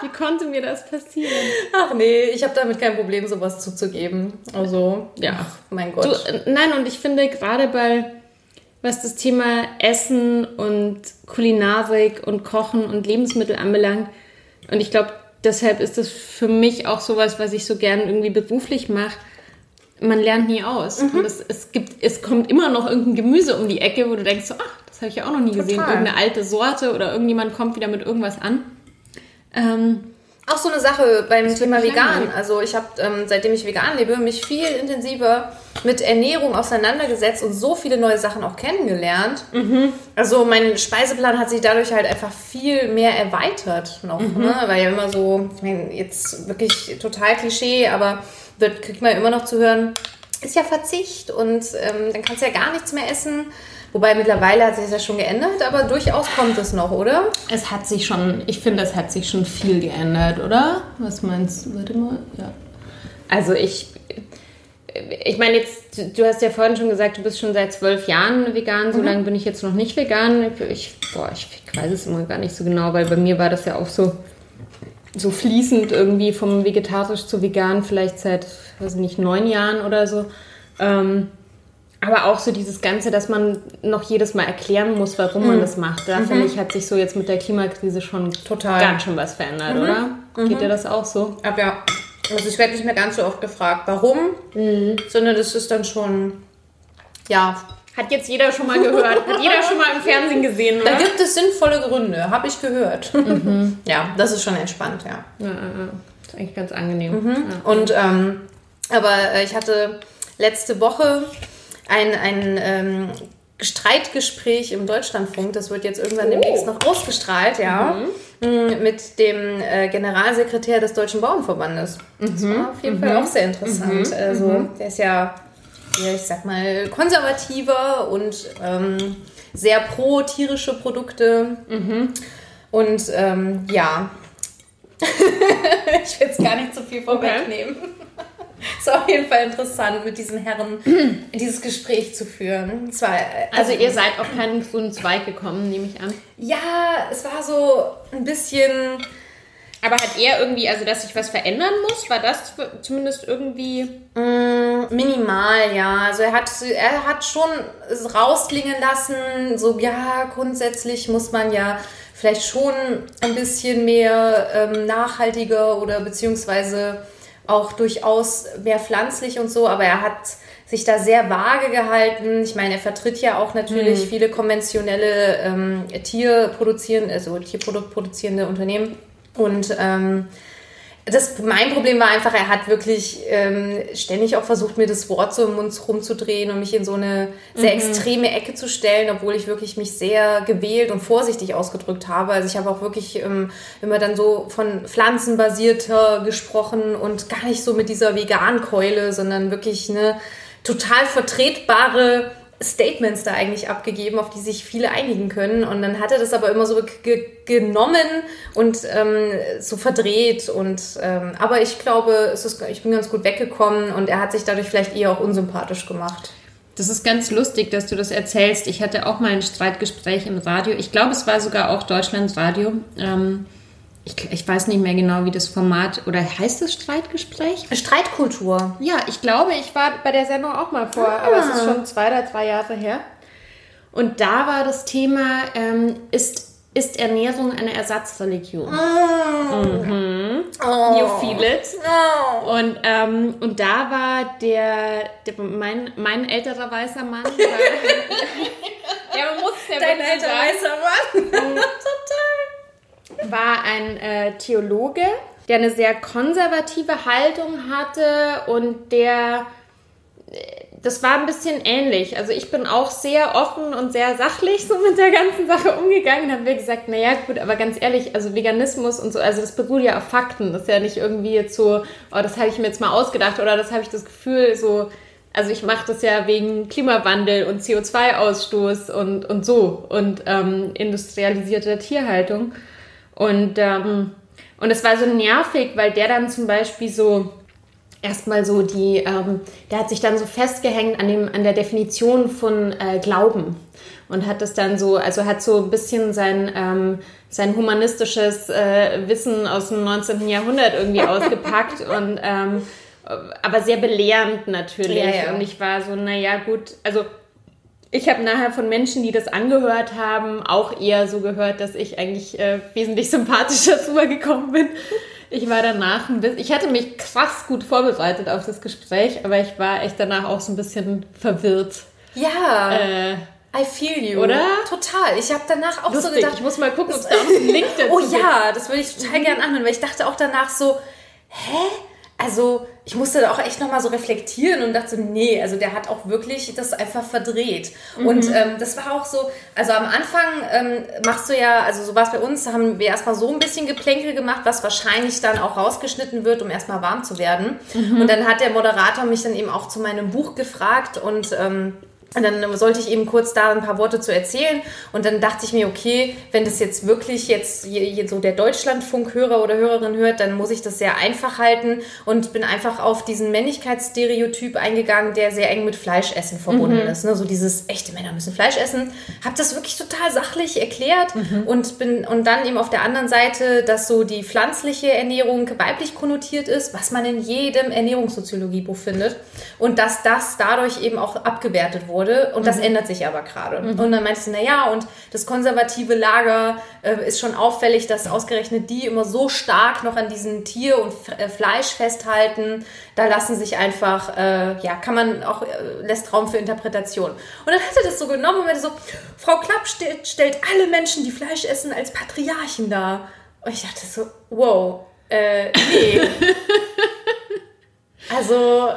Wie konnte mir das passieren? Ach nee, ich habe damit kein Problem, sowas zuzugeben. Also, ja, ach, mein Gott. Du, äh, nein, und ich finde gerade bei, was das Thema Essen und Kulinarik und Kochen und Lebensmittel anbelangt, und ich glaube, deshalb ist das für mich auch sowas, was ich so gern irgendwie beruflich mache. Man lernt nie aus. Mhm. Und es, es, gibt, es kommt immer noch irgendein Gemüse um die Ecke, wo du denkst, so, ach, das habe ich ja auch noch nie Total. gesehen. Irgendeine alte Sorte oder irgendjemand kommt wieder mit irgendwas an. Ähm, auch so eine Sache beim Thema vegan. Also ich habe, ähm, seitdem ich vegan lebe, mich viel intensiver mit Ernährung auseinandergesetzt und so viele neue Sachen auch kennengelernt. Mhm. Also mein Speiseplan hat sich dadurch halt einfach viel mehr erweitert noch. Mhm. Ne? Weil ja immer so, ich meine, jetzt wirklich total Klischee, aber wird, kriegt man immer noch zu hören, ist ja Verzicht und ähm, dann kannst du ja gar nichts mehr essen. Wobei mittlerweile hat sich das ja schon geändert, aber durchaus kommt es noch, oder? Es hat sich schon, ich finde, es hat sich schon viel geändert, oder? Was meinst du? Warte mal, ja. Also ich, ich meine jetzt, du hast ja vorhin schon gesagt, du bist schon seit zwölf Jahren vegan, so mhm. lange bin ich jetzt noch nicht vegan. Ich, boah, ich weiß es immer gar nicht so genau, weil bei mir war das ja auch so, so fließend irgendwie vom vegetarisch zu vegan, vielleicht seit, weiß ich nicht, neun Jahren oder so. Ähm, aber auch so dieses Ganze, dass man noch jedes Mal erklären muss, warum mhm. man das macht. Da mhm. finde ich, hat sich so jetzt mit der Klimakrise schon Total. ganz schön was verändert, mhm. oder? Geht mhm. dir das auch so? Aber ja. Also ich werde nicht mehr ganz so oft gefragt, warum, mhm. sondern das ist dann schon, ja. Hat jetzt jeder schon mal gehört, hat jeder schon mal im Fernsehen gesehen, oder? Da gibt es sinnvolle Gründe, habe ich gehört. Mhm. <laughs> Ja, das ist schon entspannt, ja. ja, ja. Das ist eigentlich ganz angenehm. Ja. Und, ähm, aber äh, ich hatte letzte Woche ein, ein ähm, Streitgespräch im Deutschlandfunk, das wird jetzt irgendwann oh. demnächst noch ausgestrahlt, ja, mhm. Mit dem äh, Generalsekretär des Deutschen Bauernverbandes. Das mhm. war auf jeden mhm. Fall auch sehr interessant. Mhm. Also, mhm. der ist ja, ja, ich sag mal, konservativer und ähm, sehr pro tierische Produkte. Mhm. Und ähm, ja, <laughs> ich will jetzt gar nicht zu viel vorwegnehmen. Okay. <laughs> Es war auf jeden Fall interessant, mit diesen Herren <clears throat> dieses Gespräch zu führen. War, also, also, ihr seid auf keinen grünen Zweig gekommen, nehme ich an. Ja, es war so ein bisschen. Aber hat er irgendwie, also dass sich was verändern muss, war das zumindest irgendwie. Mm, minimal, ja. Also er hat, er hat schon rausklingen lassen, so ja, grundsätzlich muss man ja vielleicht schon ein bisschen mehr ähm, nachhaltiger oder beziehungsweise auch durchaus mehr pflanzlich und so, aber er hat sich da sehr vage gehalten. Ich meine, er vertritt ja auch natürlich mhm. viele konventionelle ähm, Tierproduzierende, also Tierproduktproduzierende Unternehmen. Und ähm, das, mein Problem war einfach, er hat wirklich ähm, ständig auch versucht, mir das Wort so im Mund rumzudrehen und mich in so eine sehr mhm. extreme Ecke zu stellen, obwohl ich wirklich mich sehr gewählt und vorsichtig ausgedrückt habe. Also ich habe auch wirklich ähm, immer dann so von pflanzenbasierter gesprochen und gar nicht so mit dieser Vegan-Keule, sondern wirklich eine total vertretbare Statements da eigentlich abgegeben, auf die sich viele einigen können. Und dann hat er das aber immer so ge genommen und ähm, so verdreht. Und ähm, aber ich glaube, ist, ich bin ganz gut weggekommen und er hat sich dadurch vielleicht eher auch unsympathisch gemacht. Das ist ganz lustig, dass du das erzählst. Ich hatte auch mal ein Streitgespräch im Radio. Ich glaube, es war sogar auch Deutschlands Radio. Ähm ich, ich, weiß nicht mehr genau, wie das Format oder heißt es Streitgespräch? Streitkultur. Ja, ich glaube, ich war bei der Sendung auch mal vor, ah. aber es ist schon zwei oder drei Jahre her. Und da war das Thema, ähm, ist, ist Ernährung eine Ersatzreligion? Oh. Mhm. Oh. You feel it. Oh. Und, ähm, und da war der, der mein, mein älterer weißer Mann. <laughs> War, <laughs> ja, man muss es ja Dein älterer weißer Mann. <laughs> Total war ein äh, Theologe, der eine sehr konservative Haltung hatte und der äh, das war ein bisschen ähnlich. Also ich bin auch sehr offen und sehr sachlich so mit der ganzen Sache umgegangen und habe mir gesagt, naja gut, aber ganz ehrlich, also Veganismus und so, also das beruht ja auf Fakten. Das ist ja nicht irgendwie jetzt so, oh, das habe ich mir jetzt mal ausgedacht oder das habe ich das Gefühl so, also ich mache das ja wegen Klimawandel und CO2-Ausstoß und, und so und ähm, industrialisierter Tierhaltung. Und, ähm, und es war so nervig, weil der dann zum Beispiel so erstmal so die, ähm, der hat sich dann so festgehängt an, dem, an der Definition von äh, Glauben und hat das dann so, also hat so ein bisschen sein, ähm, sein humanistisches äh, Wissen aus dem 19. Jahrhundert irgendwie <laughs> ausgepackt und ähm, aber sehr belehrend natürlich. Ja, ja. Und ich war so, naja, gut, also ich habe nachher von Menschen, die das angehört haben, auch eher so gehört, dass ich eigentlich äh, wesentlich sympathischer <laughs> rübergekommen bin. Ich war danach ein bisschen, ich hatte mich krass gut vorbereitet auf das Gespräch, aber ich war echt danach auch so ein bisschen verwirrt. Ja. Äh, I feel you. Oder? Total. Ich habe danach auch Lustig. so gedacht. Ich muss mal gucken, ob es da einen Link <laughs> dazu Oh ja, das würde ich total mhm. gerne anhören, weil ich dachte auch danach so, hä? Also ich musste da auch echt nochmal so reflektieren und dachte, nee, also der hat auch wirklich das einfach verdreht. Mhm. Und ähm, das war auch so, also am Anfang ähm, machst du ja, also so war es bei uns, haben wir erstmal so ein bisschen Geplänkel gemacht, was wahrscheinlich dann auch rausgeschnitten wird, um erstmal warm zu werden. Mhm. Und dann hat der Moderator mich dann eben auch zu meinem Buch gefragt und ähm, und dann sollte ich eben kurz da ein paar Worte zu erzählen. Und dann dachte ich mir, okay, wenn das jetzt wirklich jetzt so der Deutschlandfunk-Hörer oder Hörerin hört, dann muss ich das sehr einfach halten und bin einfach auf diesen Männlichkeitsstereotyp eingegangen, der sehr eng mit Fleischessen verbunden mhm. ist. Ne? So dieses echte Männer müssen Fleisch essen. Hab das wirklich total sachlich erklärt mhm. und bin und dann eben auf der anderen Seite, dass so die pflanzliche Ernährung weiblich konnotiert ist, was man in jedem Ernährungssoziologiebuch findet und dass das dadurch eben auch abgewertet wurde wurde. Und das mhm. ändert sich aber gerade. Mhm. Und dann meinst du, naja, und das konservative Lager äh, ist schon auffällig, dass ausgerechnet die immer so stark noch an diesem Tier und äh, Fleisch festhalten. Da lassen sich einfach, äh, ja, kann man auch, äh, lässt Raum für Interpretation. Und dann hat er das so genommen und meinte so, Frau Klapp stellt, stellt alle Menschen, die Fleisch essen, als Patriarchen dar. Und ich dachte so, wow, äh, nee. <laughs> also,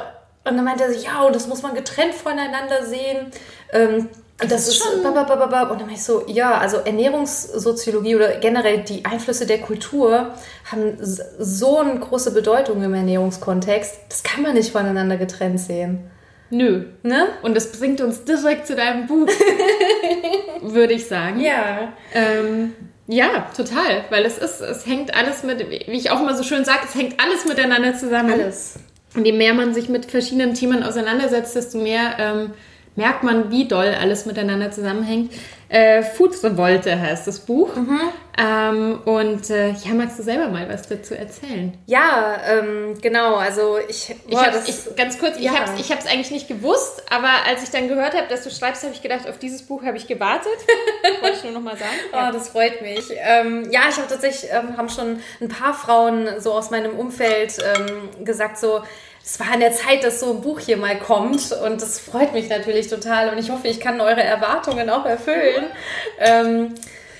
und dann meinte er so, ja, und das muss man getrennt voneinander sehen. Ähm, das, das ist schon. Bababababa. Und dann meinte ich so, ja, also Ernährungssoziologie oder generell die Einflüsse der Kultur haben so eine große Bedeutung im Ernährungskontext. Das kann man nicht voneinander getrennt sehen. Nö. Ne? Und das bringt uns direkt zu deinem Buch, <laughs> würde ich sagen. Ja. Ähm, ja, total. Weil es ist, es hängt alles mit, wie ich auch immer so schön sage, es hängt alles miteinander zusammen. Alles. Und je mehr man sich mit verschiedenen Themen auseinandersetzt, desto mehr ähm, merkt man, wie doll alles miteinander zusammenhängt. Äh, Food Revolte heißt das Buch. Mhm. Ähm, und äh, ja, magst du selber mal was dazu erzählen? Ja, ähm, genau. Also ich, boah, ich, hab's, ich ganz kurz, ja. ich habe es eigentlich nicht gewusst, aber als ich dann gehört habe, dass du schreibst, habe ich gedacht, auf dieses Buch habe ich gewartet. <laughs> Wollte ich nur noch mal sagen. Ja. Oh, das freut mich. Ähm, ja, ich habe tatsächlich ähm, haben schon ein paar Frauen so aus meinem Umfeld ähm, gesagt so es war an der Zeit, dass so ein Buch hier mal kommt und das freut mich natürlich total und ich hoffe, ich kann eure Erwartungen auch erfüllen. Ähm,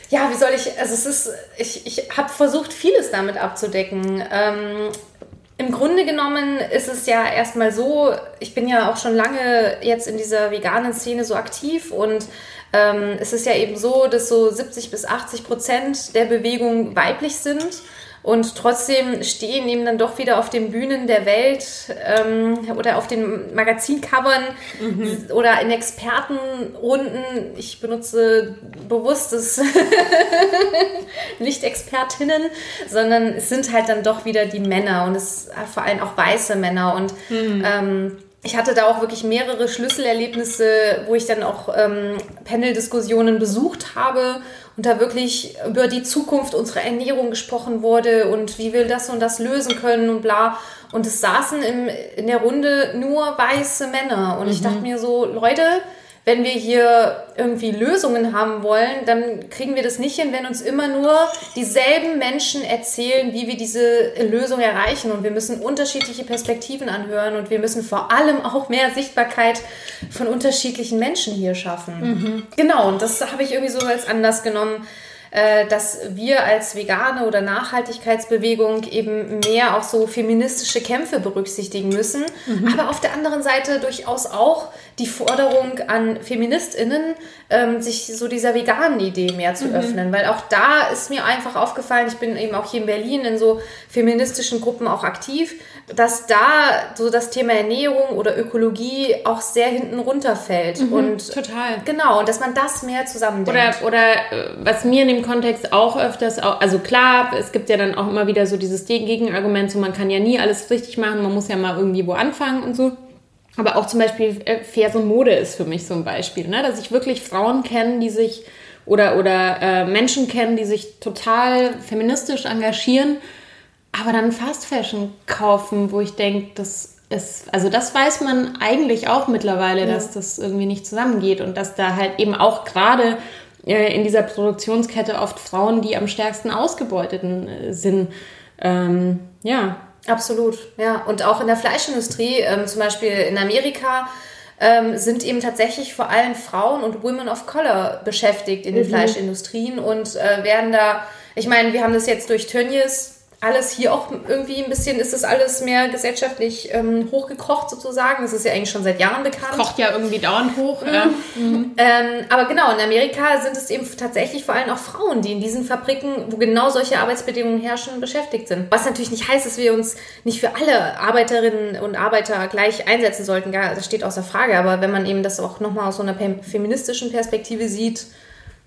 ja, wie soll ich, also es ist, ich, ich habe versucht, vieles damit abzudecken. Ähm, Im Grunde genommen ist es ja erstmal so, ich bin ja auch schon lange jetzt in dieser veganen Szene so aktiv und ähm, es ist ja eben so, dass so 70 bis 80 Prozent der Bewegung weiblich sind. Und trotzdem stehen eben dann doch wieder auf den Bühnen der Welt ähm, oder auf den Magazincovern mhm. oder in Expertenrunden. Ich benutze bewusst das <laughs> nicht Expertinnen, sondern es sind halt dann doch wieder die Männer und es vor allem auch weiße Männer. Und mhm. ähm, ich hatte da auch wirklich mehrere Schlüsselerlebnisse, wo ich dann auch ähm, Panel-Diskussionen besucht habe und da wirklich über die Zukunft unserer Ernährung gesprochen wurde und wie wir das und das lösen können und bla. Und es saßen im, in der Runde nur weiße Männer. Und mhm. ich dachte mir so, Leute, wenn wir hier irgendwie Lösungen haben wollen, dann kriegen wir das nicht hin, wenn uns immer nur dieselben Menschen erzählen, wie wir diese Lösung erreichen. Und wir müssen unterschiedliche Perspektiven anhören und wir müssen vor allem auch mehr Sichtbarkeit von unterschiedlichen Menschen hier schaffen. Mhm. Genau, und das habe ich irgendwie so als Anlass genommen, äh, dass wir als vegane oder Nachhaltigkeitsbewegung eben mehr auch so feministische Kämpfe berücksichtigen müssen, mhm. aber auf der anderen Seite durchaus auch die Forderung an FeministInnen, ähm, sich so dieser veganen Idee mehr zu mhm. öffnen. Weil auch da ist mir einfach aufgefallen, ich bin eben auch hier in Berlin in so feministischen Gruppen auch aktiv, dass da so das Thema Ernährung oder Ökologie auch sehr hinten runterfällt. Mhm, und total. Genau, und dass man das mehr zusammendenkt. Oder, oder äh, was mir in dem Kontext auch öfters, also klar, es gibt ja dann auch immer wieder so dieses Gegenargument, so man kann ja nie alles richtig machen, man muss ja mal irgendwie wo anfangen und so. Aber auch zum Beispiel äh, faire Mode ist für mich so ein Beispiel, ne? dass ich wirklich Frauen kenne, die sich oder, oder äh, Menschen kennen, die sich total feministisch engagieren, aber dann Fast Fashion kaufen, wo ich denke, das ist, also das weiß man eigentlich auch mittlerweile, ja. dass das irgendwie nicht zusammengeht und dass da halt eben auch gerade äh, in dieser Produktionskette oft Frauen, die am stärksten ausgebeuteten äh, sind. Ähm, ja. Absolut, ja. Und auch in der Fleischindustrie, ähm, zum Beispiel in Amerika, ähm, sind eben tatsächlich vor allem Frauen und Women of Color beschäftigt in den mhm. Fleischindustrien und äh, werden da, ich meine, wir haben das jetzt durch Tönnies alles hier auch irgendwie ein bisschen, ist das alles mehr gesellschaftlich ähm, hochgekocht sozusagen. Das ist ja eigentlich schon seit Jahren bekannt. Kocht ja irgendwie dauernd hoch. Mhm. Ja. Mhm. Ähm, aber genau, in Amerika sind es eben tatsächlich vor allem auch Frauen, die in diesen Fabriken, wo genau solche Arbeitsbedingungen herrschen, beschäftigt sind. Was natürlich nicht heißt, dass wir uns nicht für alle Arbeiterinnen und Arbeiter gleich einsetzen sollten. das steht außer Frage. Aber wenn man eben das auch nochmal aus so einer feministischen Perspektive sieht,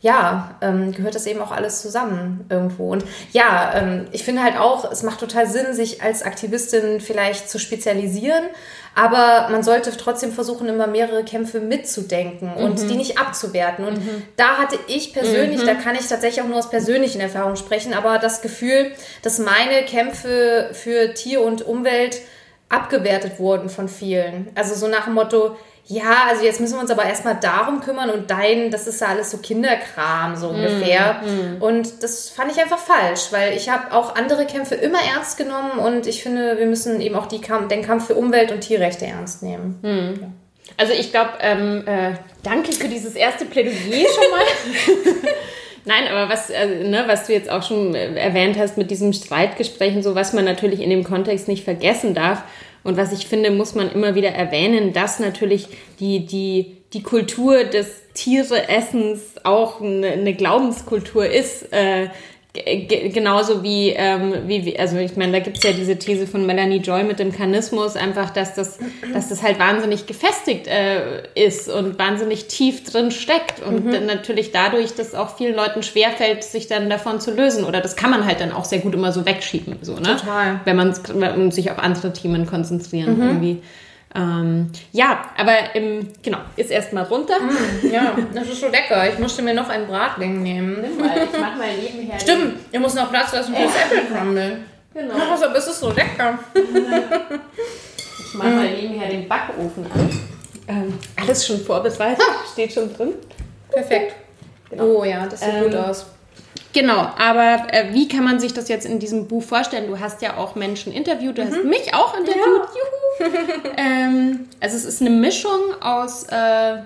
ja, ähm, gehört das eben auch alles zusammen irgendwo. Und ja, ähm, ich finde halt auch, es macht total Sinn, sich als Aktivistin vielleicht zu spezialisieren, aber man sollte trotzdem versuchen, immer mehrere Kämpfe mitzudenken mhm. und die nicht abzuwerten. Und mhm. da hatte ich persönlich, mhm. da kann ich tatsächlich auch nur aus persönlichen Erfahrungen sprechen, aber das Gefühl, dass meine Kämpfe für Tier und Umwelt abgewertet wurden von vielen. Also so nach dem Motto, ja, also jetzt müssen wir uns aber erstmal darum kümmern und dein, das ist ja alles so Kinderkram, so ungefähr. Mm, mm. Und das fand ich einfach falsch, weil ich habe auch andere Kämpfe immer ernst genommen und ich finde, wir müssen eben auch die Kamp den Kampf für Umwelt und Tierrechte ernst nehmen. Mm. Ja. Also ich glaube, ähm, äh, danke für dieses erste Plädoyer schon mal. <laughs> Nein, aber was, äh, ne, was du jetzt auch schon äh, erwähnt hast mit diesem Streitgespräch und so, was man natürlich in dem Kontext nicht vergessen darf, und was ich finde, muss man immer wieder erwähnen, dass natürlich die, die, die Kultur des Tiereessens auch eine, eine Glaubenskultur ist. Äh, genauso wie, ähm, wie, also ich meine, da gibt es ja diese These von Melanie Joy mit dem Karnismus, einfach, dass das, dass das halt wahnsinnig gefestigt äh, ist und wahnsinnig tief drin steckt und mhm. natürlich dadurch, dass auch vielen Leuten schwerfällt, sich dann davon zu lösen oder das kann man halt dann auch sehr gut immer so wegschieben, so, ne? Total. Wenn man sich auf andere Themen konzentrieren mhm. irgendwie. Ähm, ja, aber im, genau, ist erstmal runter. Mm, ja, das ist so lecker. Ich musste mir noch ein Bratling nehmen. Nimm mal, ich mach mal nebenher. <laughs> Stimmt, ihr muss noch Platz lassen für das Apple Crumble. Genau. Ach, aber es ist so lecker. Ich mach mal nebenher den Backofen an. Ähm, alles schon vorbereitet, <laughs> steht schon drin. Perfekt. Genau. Oh ja, das sieht ähm, gut aus. Genau, aber äh, wie kann man sich das jetzt in diesem Buch vorstellen? Du hast ja auch Menschen interviewt, du mhm. hast mich auch interviewt. Ja. Juhu! <laughs> ähm, also es ist eine Mischung aus, äh,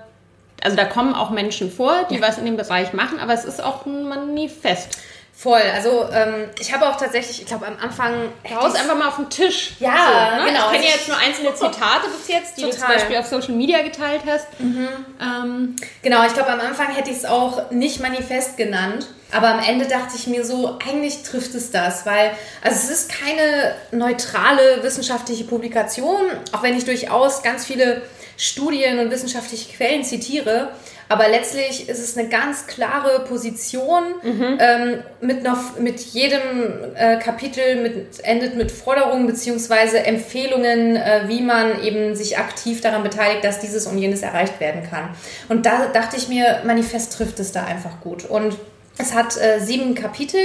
also da kommen auch Menschen vor, die ja. was in dem Bereich machen, aber es ist auch ein Manifest. Voll. Also ähm, ich habe auch tatsächlich, ich glaube am Anfang. Haus einfach mal auf den Tisch. Ja, so, ne? genau. Ich kenne ja jetzt nur einzelne Zitate bis jetzt, die Total. du zum Beispiel auf Social Media geteilt hast. Mhm. Ähm. Genau, ich glaube am Anfang hätte ich es auch nicht Manifest genannt. Aber am Ende dachte ich mir so, eigentlich trifft es das, weil also es ist keine neutrale wissenschaftliche Publikation, auch wenn ich durchaus ganz viele Studien und wissenschaftliche Quellen zitiere. Aber letztlich ist es eine ganz klare Position mhm. ähm, mit, noch, mit jedem äh, Kapitel mit, endet mit Forderungen bzw. Empfehlungen, äh, wie man eben sich aktiv daran beteiligt, dass dieses und jenes erreicht werden kann. Und da dachte ich mir, Manifest trifft es da einfach gut. Und es hat äh, sieben Kapitel.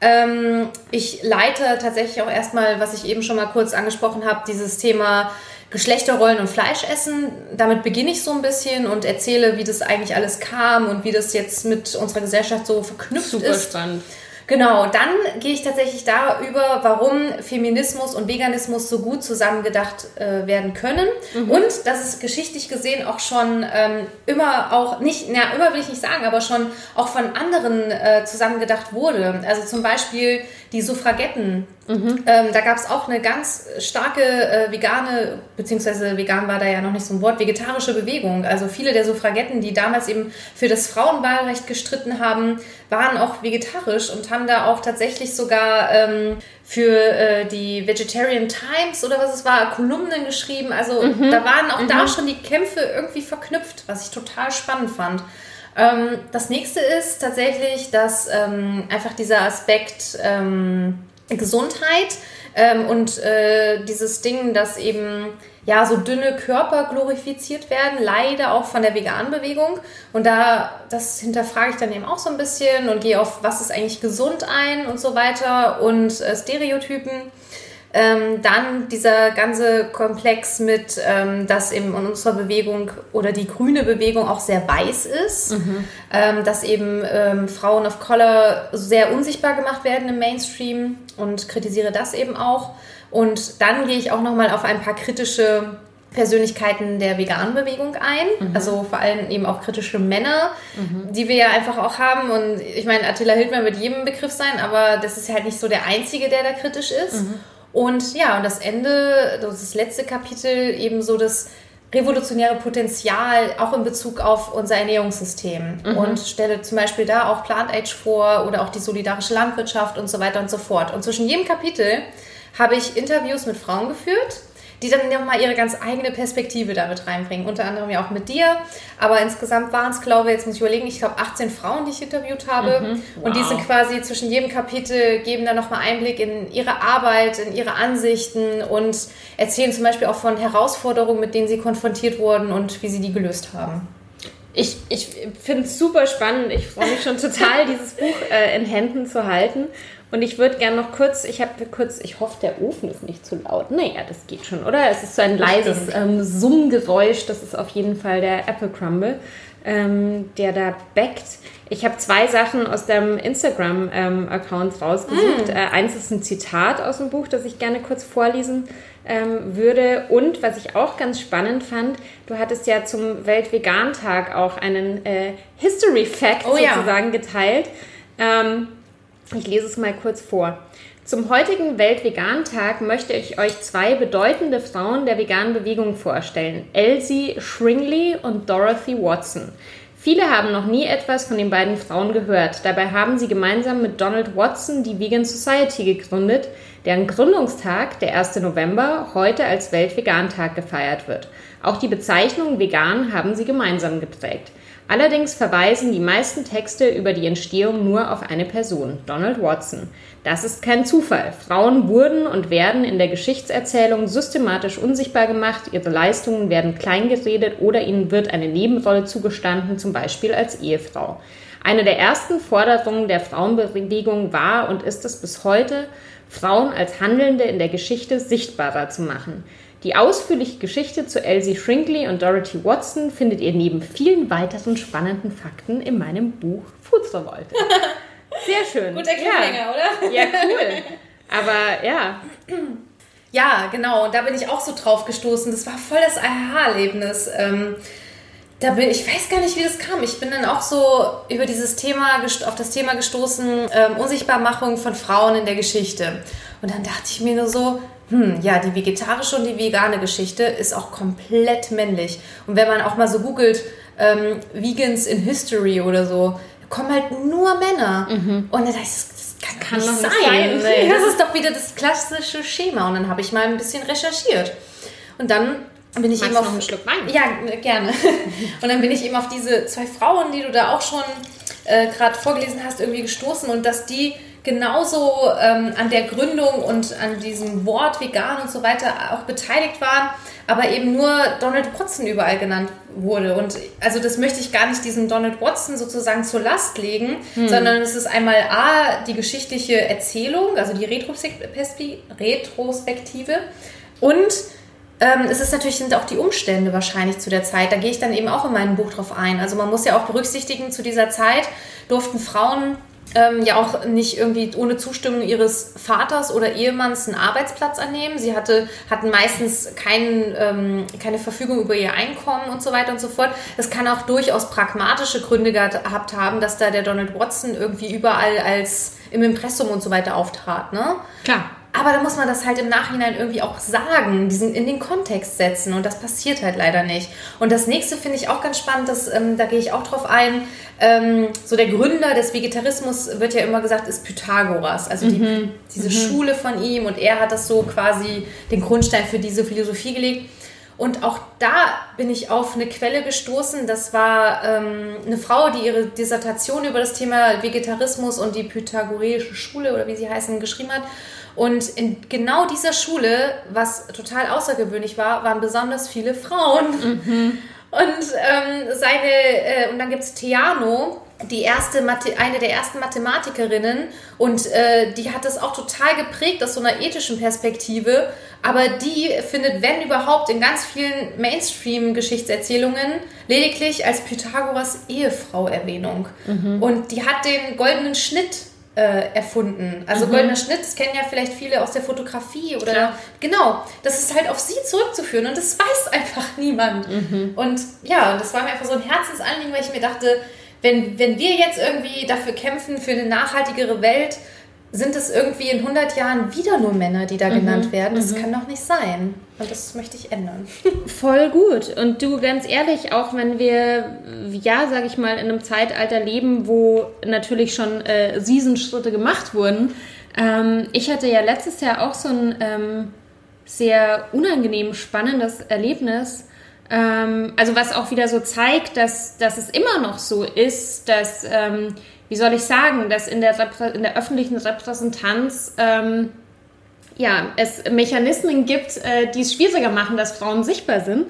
Ähm, ich leite tatsächlich auch erstmal, was ich eben schon mal kurz angesprochen habe, dieses Thema Geschlechterrollen und Fleischessen. Damit beginne ich so ein bisschen und erzähle, wie das eigentlich alles kam und wie das jetzt mit unserer Gesellschaft so verknüpft Super ist. Super spannend. Genau, dann gehe ich tatsächlich darüber, warum Feminismus und Veganismus so gut zusammengedacht äh, werden können mhm. und dass es geschichtlich gesehen auch schon ähm, immer auch nicht, na immer will ich nicht sagen, aber schon auch von anderen äh, zusammengedacht wurde. Also zum Beispiel die Suffragetten. Mhm. Ähm, da gab es auch eine ganz starke äh, vegane, beziehungsweise vegan war da ja noch nicht so ein Wort, vegetarische Bewegung. Also viele der Suffragetten, die damals eben für das Frauenwahlrecht gestritten haben, waren auch vegetarisch und haben da auch tatsächlich sogar ähm, für äh, die Vegetarian Times oder was es war, Kolumnen geschrieben. Also mhm. da waren auch mhm. da schon die Kämpfe irgendwie verknüpft, was ich total spannend fand. Ähm, das nächste ist tatsächlich, dass ähm, einfach dieser Aspekt ähm, Gesundheit ähm, und äh, dieses Ding, dass eben ja so dünne Körper glorifiziert werden, leider auch von der veganen Bewegung. Und da, das hinterfrage ich dann eben auch so ein bisschen und gehe auf, was ist eigentlich gesund ein und so weiter und äh, Stereotypen. Ähm, dann dieser ganze Komplex mit, ähm, dass eben in unserer Bewegung oder die grüne Bewegung auch sehr weiß ist, mhm. ähm, dass eben ähm, Frauen of Color sehr unsichtbar gemacht werden im Mainstream und kritisiere das eben auch. Und dann gehe ich auch nochmal auf ein paar kritische Persönlichkeiten der veganen Bewegung ein, mhm. also vor allem eben auch kritische Männer, mhm. die wir ja einfach auch haben. Und ich meine, Attila Hildmann wird jedem Begriff sein, aber das ist halt nicht so der einzige, der da kritisch ist. Mhm. Und ja, und das Ende, das letzte Kapitel, eben so das revolutionäre Potenzial auch in Bezug auf unser Ernährungssystem mhm. und stelle zum Beispiel da auch Plant Age vor oder auch die solidarische Landwirtschaft und so weiter und so fort. Und zwischen jedem Kapitel habe ich Interviews mit Frauen geführt die dann nochmal ihre ganz eigene Perspektive damit reinbringen. Unter anderem ja auch mit dir. Aber insgesamt waren es, glaube ich, jetzt muss ich überlegen, ich glaube 18 Frauen, die ich interviewt habe. Mhm. Wow. Und die sind quasi zwischen jedem Kapitel, geben dann nochmal Einblick in ihre Arbeit, in ihre Ansichten und erzählen zum Beispiel auch von Herausforderungen, mit denen sie konfrontiert wurden und wie sie die gelöst haben. Ich, ich finde es super spannend. Ich freue mich schon total, <laughs> dieses Buch äh, in Händen zu halten. Und ich würde gerne noch kurz, ich habe kurz, ich hoffe, der Ofen ist nicht zu laut. Naja, das geht schon, oder? Es ist so ein leises ähm, Summgeräusch. Das ist auf jeden Fall der Apple Crumble, ähm, der da backt. Ich habe zwei Sachen aus deinem Instagram-Account ähm, rausgesucht. Mm. Äh, eins ist ein Zitat aus dem Buch, das ich gerne kurz vorlesen ähm, würde. Und was ich auch ganz spannend fand, du hattest ja zum Weltvegan-Tag auch einen äh, History Fact oh, sozusagen ja. geteilt. Ähm, ich lese es mal kurz vor. Zum heutigen Weltvegan-Tag möchte ich euch zwei bedeutende Frauen der veganen Bewegung vorstellen: Elsie Shringley und Dorothy Watson. Viele haben noch nie etwas von den beiden Frauen gehört. Dabei haben sie gemeinsam mit Donald Watson die Vegan Society gegründet, deren Gründungstag, der 1. November, heute als Weltvegan-Tag gefeiert wird. Auch die Bezeichnung vegan haben sie gemeinsam geprägt. Allerdings verweisen die meisten Texte über die Entstehung nur auf eine Person, Donald Watson. Das ist kein Zufall. Frauen wurden und werden in der Geschichtserzählung systematisch unsichtbar gemacht, ihre Leistungen werden kleingeredet oder ihnen wird eine Nebenrolle zugestanden, zum Beispiel als Ehefrau. Eine der ersten Forderungen der Frauenbewegung war und ist es bis heute, Frauen als Handelnde in der Geschichte sichtbarer zu machen. Die ausführliche Geschichte zu Elsie Shrinkley und Dorothy Watson findet ihr neben vielen weiteren spannenden Fakten in meinem Buch Fußverwalter. <laughs> Sehr schön. Guter Cliffhanger, ja. oder? Ja, cool. Aber ja. <clears throat> Ja, genau. Und da bin ich auch so drauf gestoßen. Das war voll das Aha-Erlebnis. Ähm, da bin, ich weiß gar nicht, wie das kam. Ich bin dann auch so über dieses Thema, auf das Thema gestoßen, ähm, Unsichtbarmachung von Frauen in der Geschichte. Und dann dachte ich mir nur so, hm, ja, die vegetarische und die vegane Geschichte ist auch komplett männlich. Und wenn man auch mal so googelt, ähm, Vegans in History oder so, kommen halt nur Männer. Mhm. Und dann dachte ich, das, das kann, kann nicht sein. sein. Nee, <laughs> das ist doch wieder das klassische Schema. Und dann habe ich mal ein bisschen recherchiert. Und dann bin ich Magst eben auf noch einen Schluck Wein. Ja, gerne. <laughs> Und dann bin ich eben auf diese zwei Frauen, die du da auch schon äh, gerade vorgelesen hast, irgendwie gestoßen und dass die genauso ähm, an der Gründung und an diesem Wort vegan und so weiter auch beteiligt waren, aber eben nur Donald Watson überall genannt wurde. Und also das möchte ich gar nicht diesem Donald Watson sozusagen zur Last legen, hm. sondern es ist einmal A, die geschichtliche Erzählung, also die Retrospektive und ähm, es ist natürlich sind auch die Umstände wahrscheinlich zu der Zeit. Da gehe ich dann eben auch in meinem Buch drauf ein. Also man muss ja auch berücksichtigen, zu dieser Zeit durften Frauen ähm, ja auch nicht irgendwie ohne Zustimmung ihres Vaters oder Ehemanns einen Arbeitsplatz annehmen. Sie hatte, hatten meistens kein, ähm, keine Verfügung über ihr Einkommen und so weiter und so fort. Das kann auch durchaus pragmatische Gründe gehabt haben, dass da der Donald Watson irgendwie überall als im Impressum und so weiter auftrat. Ne? Klar. Aber da muss man das halt im Nachhinein irgendwie auch sagen, diesen in den Kontext setzen und das passiert halt leider nicht. Und das nächste finde ich auch ganz spannend, das, ähm, da gehe ich auch drauf ein. Ähm, so der Gründer des Vegetarismus wird ja immer gesagt, ist Pythagoras, also die, mhm. diese mhm. Schule von ihm und er hat das so quasi den Grundstein für diese Philosophie gelegt. Und auch da bin ich auf eine Quelle gestoßen. Das war ähm, eine Frau, die ihre Dissertation über das Thema Vegetarismus und die Pythagoreische Schule oder wie sie heißen geschrieben hat. Und in genau dieser Schule, was total außergewöhnlich war, waren besonders viele Frauen. Mhm. Und ähm, seine, äh, und dann gibt es Theano, die erste Mathe, eine der ersten Mathematikerinnen und äh, die hat das auch total geprägt aus so einer ethischen Perspektive. Aber die findet, wenn überhaupt, in ganz vielen Mainstream-Geschichtserzählungen lediglich als Pythagoras Ehefrau Erwähnung. Mhm. Und die hat den goldenen Schnitt äh, erfunden. Also mhm. goldener Schnitt, das kennen ja vielleicht viele aus der Fotografie oder Klar. genau. Das ist halt auf sie zurückzuführen und das weiß einfach <laughs> niemand. Mhm. Und ja, das war mir einfach so ein Herzensanliegen, weil ich mir dachte, wenn, wenn wir jetzt irgendwie dafür kämpfen für eine nachhaltigere Welt, sind es irgendwie in 100 Jahren wieder nur Männer, die da mhm. genannt werden. Das mhm. kann doch nicht sein. Und das möchte ich ändern. <laughs> Voll gut. Und du, ganz ehrlich, auch wenn wir, ja, sage ich mal, in einem Zeitalter leben, wo natürlich schon äh, Riesenschritte gemacht wurden. Ähm, ich hatte ja letztes Jahr auch so ein ähm, sehr unangenehm spannendes Erlebnis. Ähm, also was auch wieder so zeigt, dass, dass es immer noch so ist, dass ähm, wie soll ich sagen, dass in der, in der öffentlichen Repräsentanz ähm, ja, es Mechanismen gibt, äh, die es schwieriger machen, dass Frauen sichtbar sind.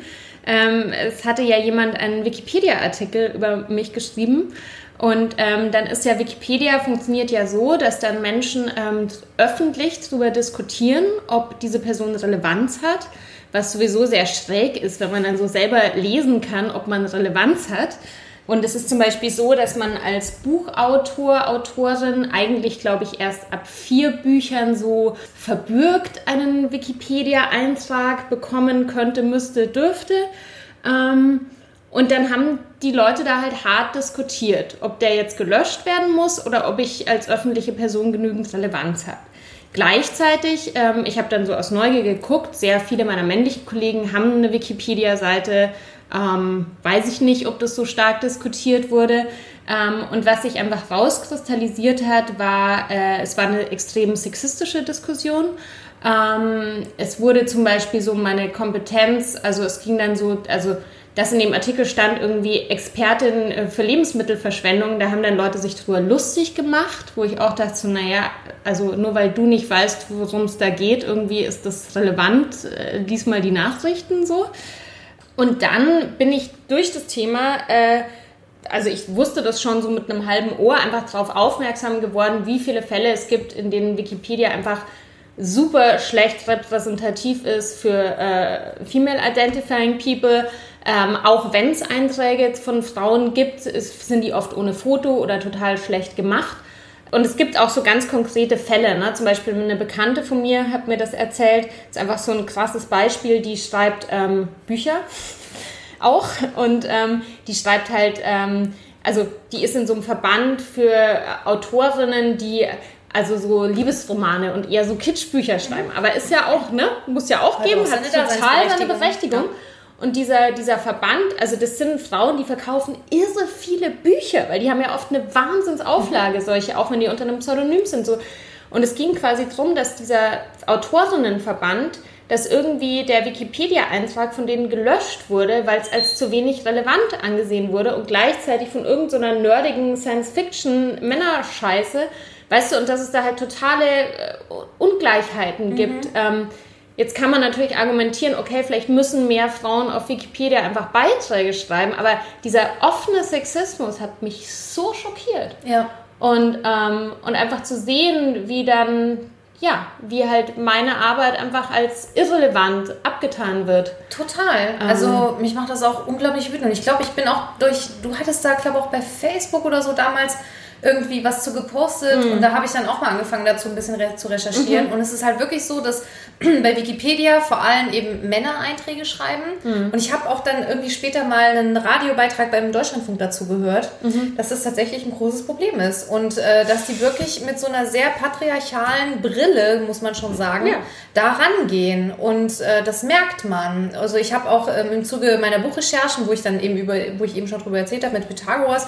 Ähm, es hatte ja jemand einen Wikipedia-Artikel über mich geschrieben. Und ähm, dann ist ja Wikipedia funktioniert ja so, dass dann Menschen ähm, öffentlich darüber diskutieren, ob diese Person Relevanz hat, was sowieso sehr schräg ist, wenn man dann so selber lesen kann, ob man Relevanz hat. Und es ist zum Beispiel so, dass man als Buchautor, Autorin eigentlich, glaube ich, erst ab vier Büchern so verbürgt einen Wikipedia-Eintrag bekommen könnte, müsste, dürfte. Ähm, und dann haben die Leute da halt hart diskutiert, ob der jetzt gelöscht werden muss oder ob ich als öffentliche Person genügend Relevanz habe. Gleichzeitig, ähm, ich habe dann so aus Neugier geguckt, sehr viele meiner männlichen Kollegen haben eine Wikipedia-Seite, ähm, weiß ich nicht, ob das so stark diskutiert wurde. Ähm, und was sich einfach rauskristallisiert hat, war, äh, es war eine extrem sexistische Diskussion. Ähm, es wurde zum Beispiel so meine Kompetenz, also es ging dann so, also dass in dem Artikel stand irgendwie Expertin äh, für Lebensmittelverschwendung, da haben dann Leute sich drüber lustig gemacht, wo ich auch dachte, so, naja, also nur weil du nicht weißt, worum es da geht, irgendwie ist das relevant, äh, diesmal die Nachrichten so. Und dann bin ich durch das Thema, äh, also ich wusste das schon so mit einem halben Ohr, einfach darauf aufmerksam geworden, wie viele Fälle es gibt, in denen Wikipedia einfach super schlecht repräsentativ ist für äh, Female Identifying People. Ähm, auch wenn es Einträge von Frauen gibt, ist, sind die oft ohne Foto oder total schlecht gemacht. Und es gibt auch so ganz konkrete Fälle. Ne? Zum Beispiel eine Bekannte von mir hat mir das erzählt. Das ist einfach so ein krasses Beispiel. Die schreibt ähm, Bücher <laughs> auch und ähm, die schreibt halt, ähm, also die ist in so einem Verband für Autorinnen, die also so Liebesromane und eher so Kitschbücher schreiben. Aber ist ja auch, ne? Muss ja auch geben, hat total seine Berechtigung. Ja. Und dieser, dieser Verband, also das sind Frauen, die verkaufen irre viele Bücher, weil die haben ja oft eine Wahnsinnsauflage, mhm. solche, auch wenn die unter einem Pseudonym sind. So. Und es ging quasi darum, dass dieser Autorinnenverband, dass irgendwie der Wikipedia-Eintrag von denen gelöscht wurde, weil es als zu wenig relevant angesehen wurde und gleichzeitig von irgendeiner so nerdigen Science-Fiction-Männerscheiße, weißt du, und dass es da halt totale äh, Ungleichheiten mhm. gibt. Ähm, Jetzt kann man natürlich argumentieren, okay, vielleicht müssen mehr Frauen auf Wikipedia einfach Beiträge schreiben, aber dieser offene Sexismus hat mich so schockiert. Ja. Und, ähm, und einfach zu sehen, wie dann, ja, wie halt meine Arbeit einfach als irrelevant abgetan wird. Total. Ähm. Also mich macht das auch unglaublich wütend. Ich glaube, ich bin auch durch, du hattest da, glaube ich, auch bei Facebook oder so damals irgendwie was zu gepostet mhm. und da habe ich dann auch mal angefangen dazu ein bisschen re zu recherchieren mhm. und es ist halt wirklich so, dass <clears throat> bei Wikipedia vor allem eben Männer Einträge schreiben mhm. und ich habe auch dann irgendwie später mal einen Radiobeitrag beim Deutschlandfunk dazu gehört, mhm. dass das tatsächlich ein großes Problem ist und äh, dass die wirklich mit so einer sehr patriarchalen Brille, muss man schon sagen, ja. da rangehen und äh, das merkt man. Also ich habe auch ähm, im Zuge meiner Buchrecherchen, wo ich dann eben über, wo ich eben schon drüber erzählt habe mit Pythagoras,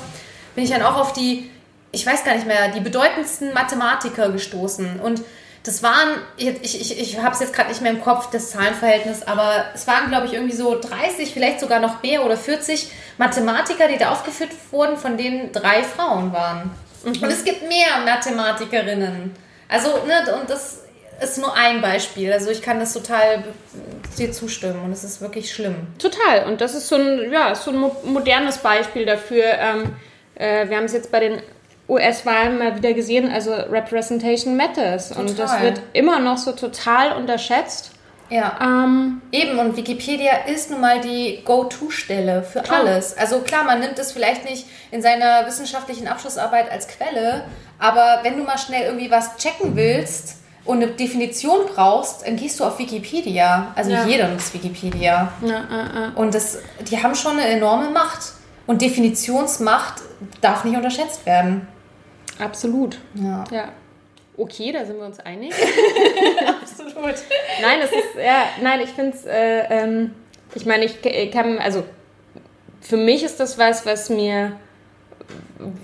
bin ich dann auch auf die ich weiß gar nicht mehr, die bedeutendsten Mathematiker gestoßen. Und Das waren, ich, ich, ich habe es jetzt gerade nicht mehr im Kopf, das Zahlenverhältnis, aber es waren, glaube ich, irgendwie so 30, vielleicht sogar noch mehr oder 40 Mathematiker, die da aufgeführt wurden, von denen drei Frauen waren. Mhm. Und es gibt mehr Mathematikerinnen. Also, ne, und das ist nur ein Beispiel. Also ich kann das total dir zustimmen und es ist wirklich schlimm. Total. Und das ist so ein, ja, so ein modernes Beispiel dafür. Ähm, äh, wir haben es jetzt bei den US-Wahlen mal wieder gesehen, also Representation Matters. Total. Und das wird immer noch so total unterschätzt. Ja. Ähm, Eben, und Wikipedia ist nun mal die Go-To-Stelle für klar. alles. Also klar, man nimmt es vielleicht nicht in seiner wissenschaftlichen Abschlussarbeit als Quelle, aber wenn du mal schnell irgendwie was checken willst und eine Definition brauchst, dann gehst du auf Wikipedia. Also ja. jeder nutzt Wikipedia. Ja, ja, und das, die haben schon eine enorme Macht. Und Definitionsmacht darf nicht unterschätzt werden. Absolut. Ja. ja. Okay, da sind wir uns einig. <laughs> Absolut. Nein, das ist, ja, nein, ich finde es, äh, ähm, ich meine, ich kann, also für mich ist das was, was mir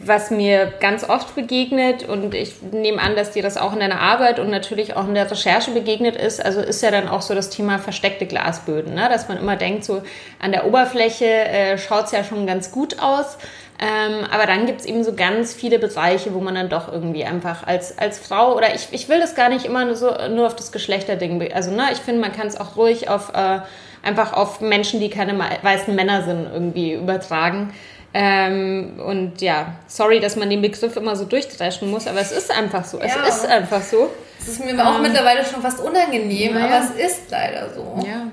was mir ganz oft begegnet und ich nehme an, dass dir das auch in deiner Arbeit und natürlich auch in der Recherche begegnet ist. Also ist ja dann auch so das Thema versteckte Glasböden, ne? dass man immer denkt, so an der Oberfläche äh, schaut es ja schon ganz gut aus. Ähm, aber dann gibt es eben so ganz viele Bereiche, wo man dann doch irgendwie einfach als, als Frau oder ich, ich will das gar nicht immer nur, so, nur auf das Geschlechterding. Also ne, ich finde, man kann es auch ruhig auf äh, einfach auf Menschen, die keine weißen Männer sind, irgendwie übertragen. Ähm, und ja, sorry, dass man den Begriff immer so durchdreschen muss, aber es ist einfach so. Es ja. ist einfach so. Es ist mir ähm, auch mittlerweile schon fast unangenehm, ja. aber es ist leider so. Ja.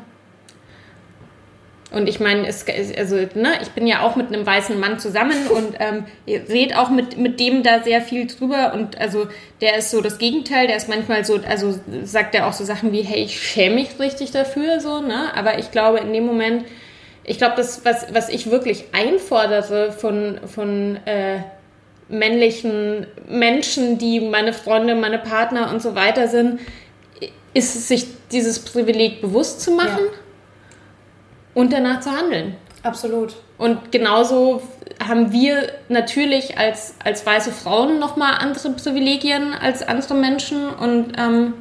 Und ich meine, es, also, ne, ich bin ja auch mit einem weißen Mann zusammen und ähm, ihr seht auch mit, mit dem da sehr viel drüber. Und also der ist so das Gegenteil, der ist manchmal so, also sagt er auch so Sachen wie, hey, ich schäme mich richtig dafür, so, ne? Aber ich glaube, in dem Moment ich glaube, das, was, was ich wirklich einfordere von, von äh, männlichen Menschen, die meine Freunde, meine Partner und so weiter sind, ist es, sich dieses Privileg bewusst zu machen ja. und danach zu handeln. Absolut. Und genauso haben wir natürlich als, als weiße Frauen nochmal andere Privilegien als andere Menschen und ähm,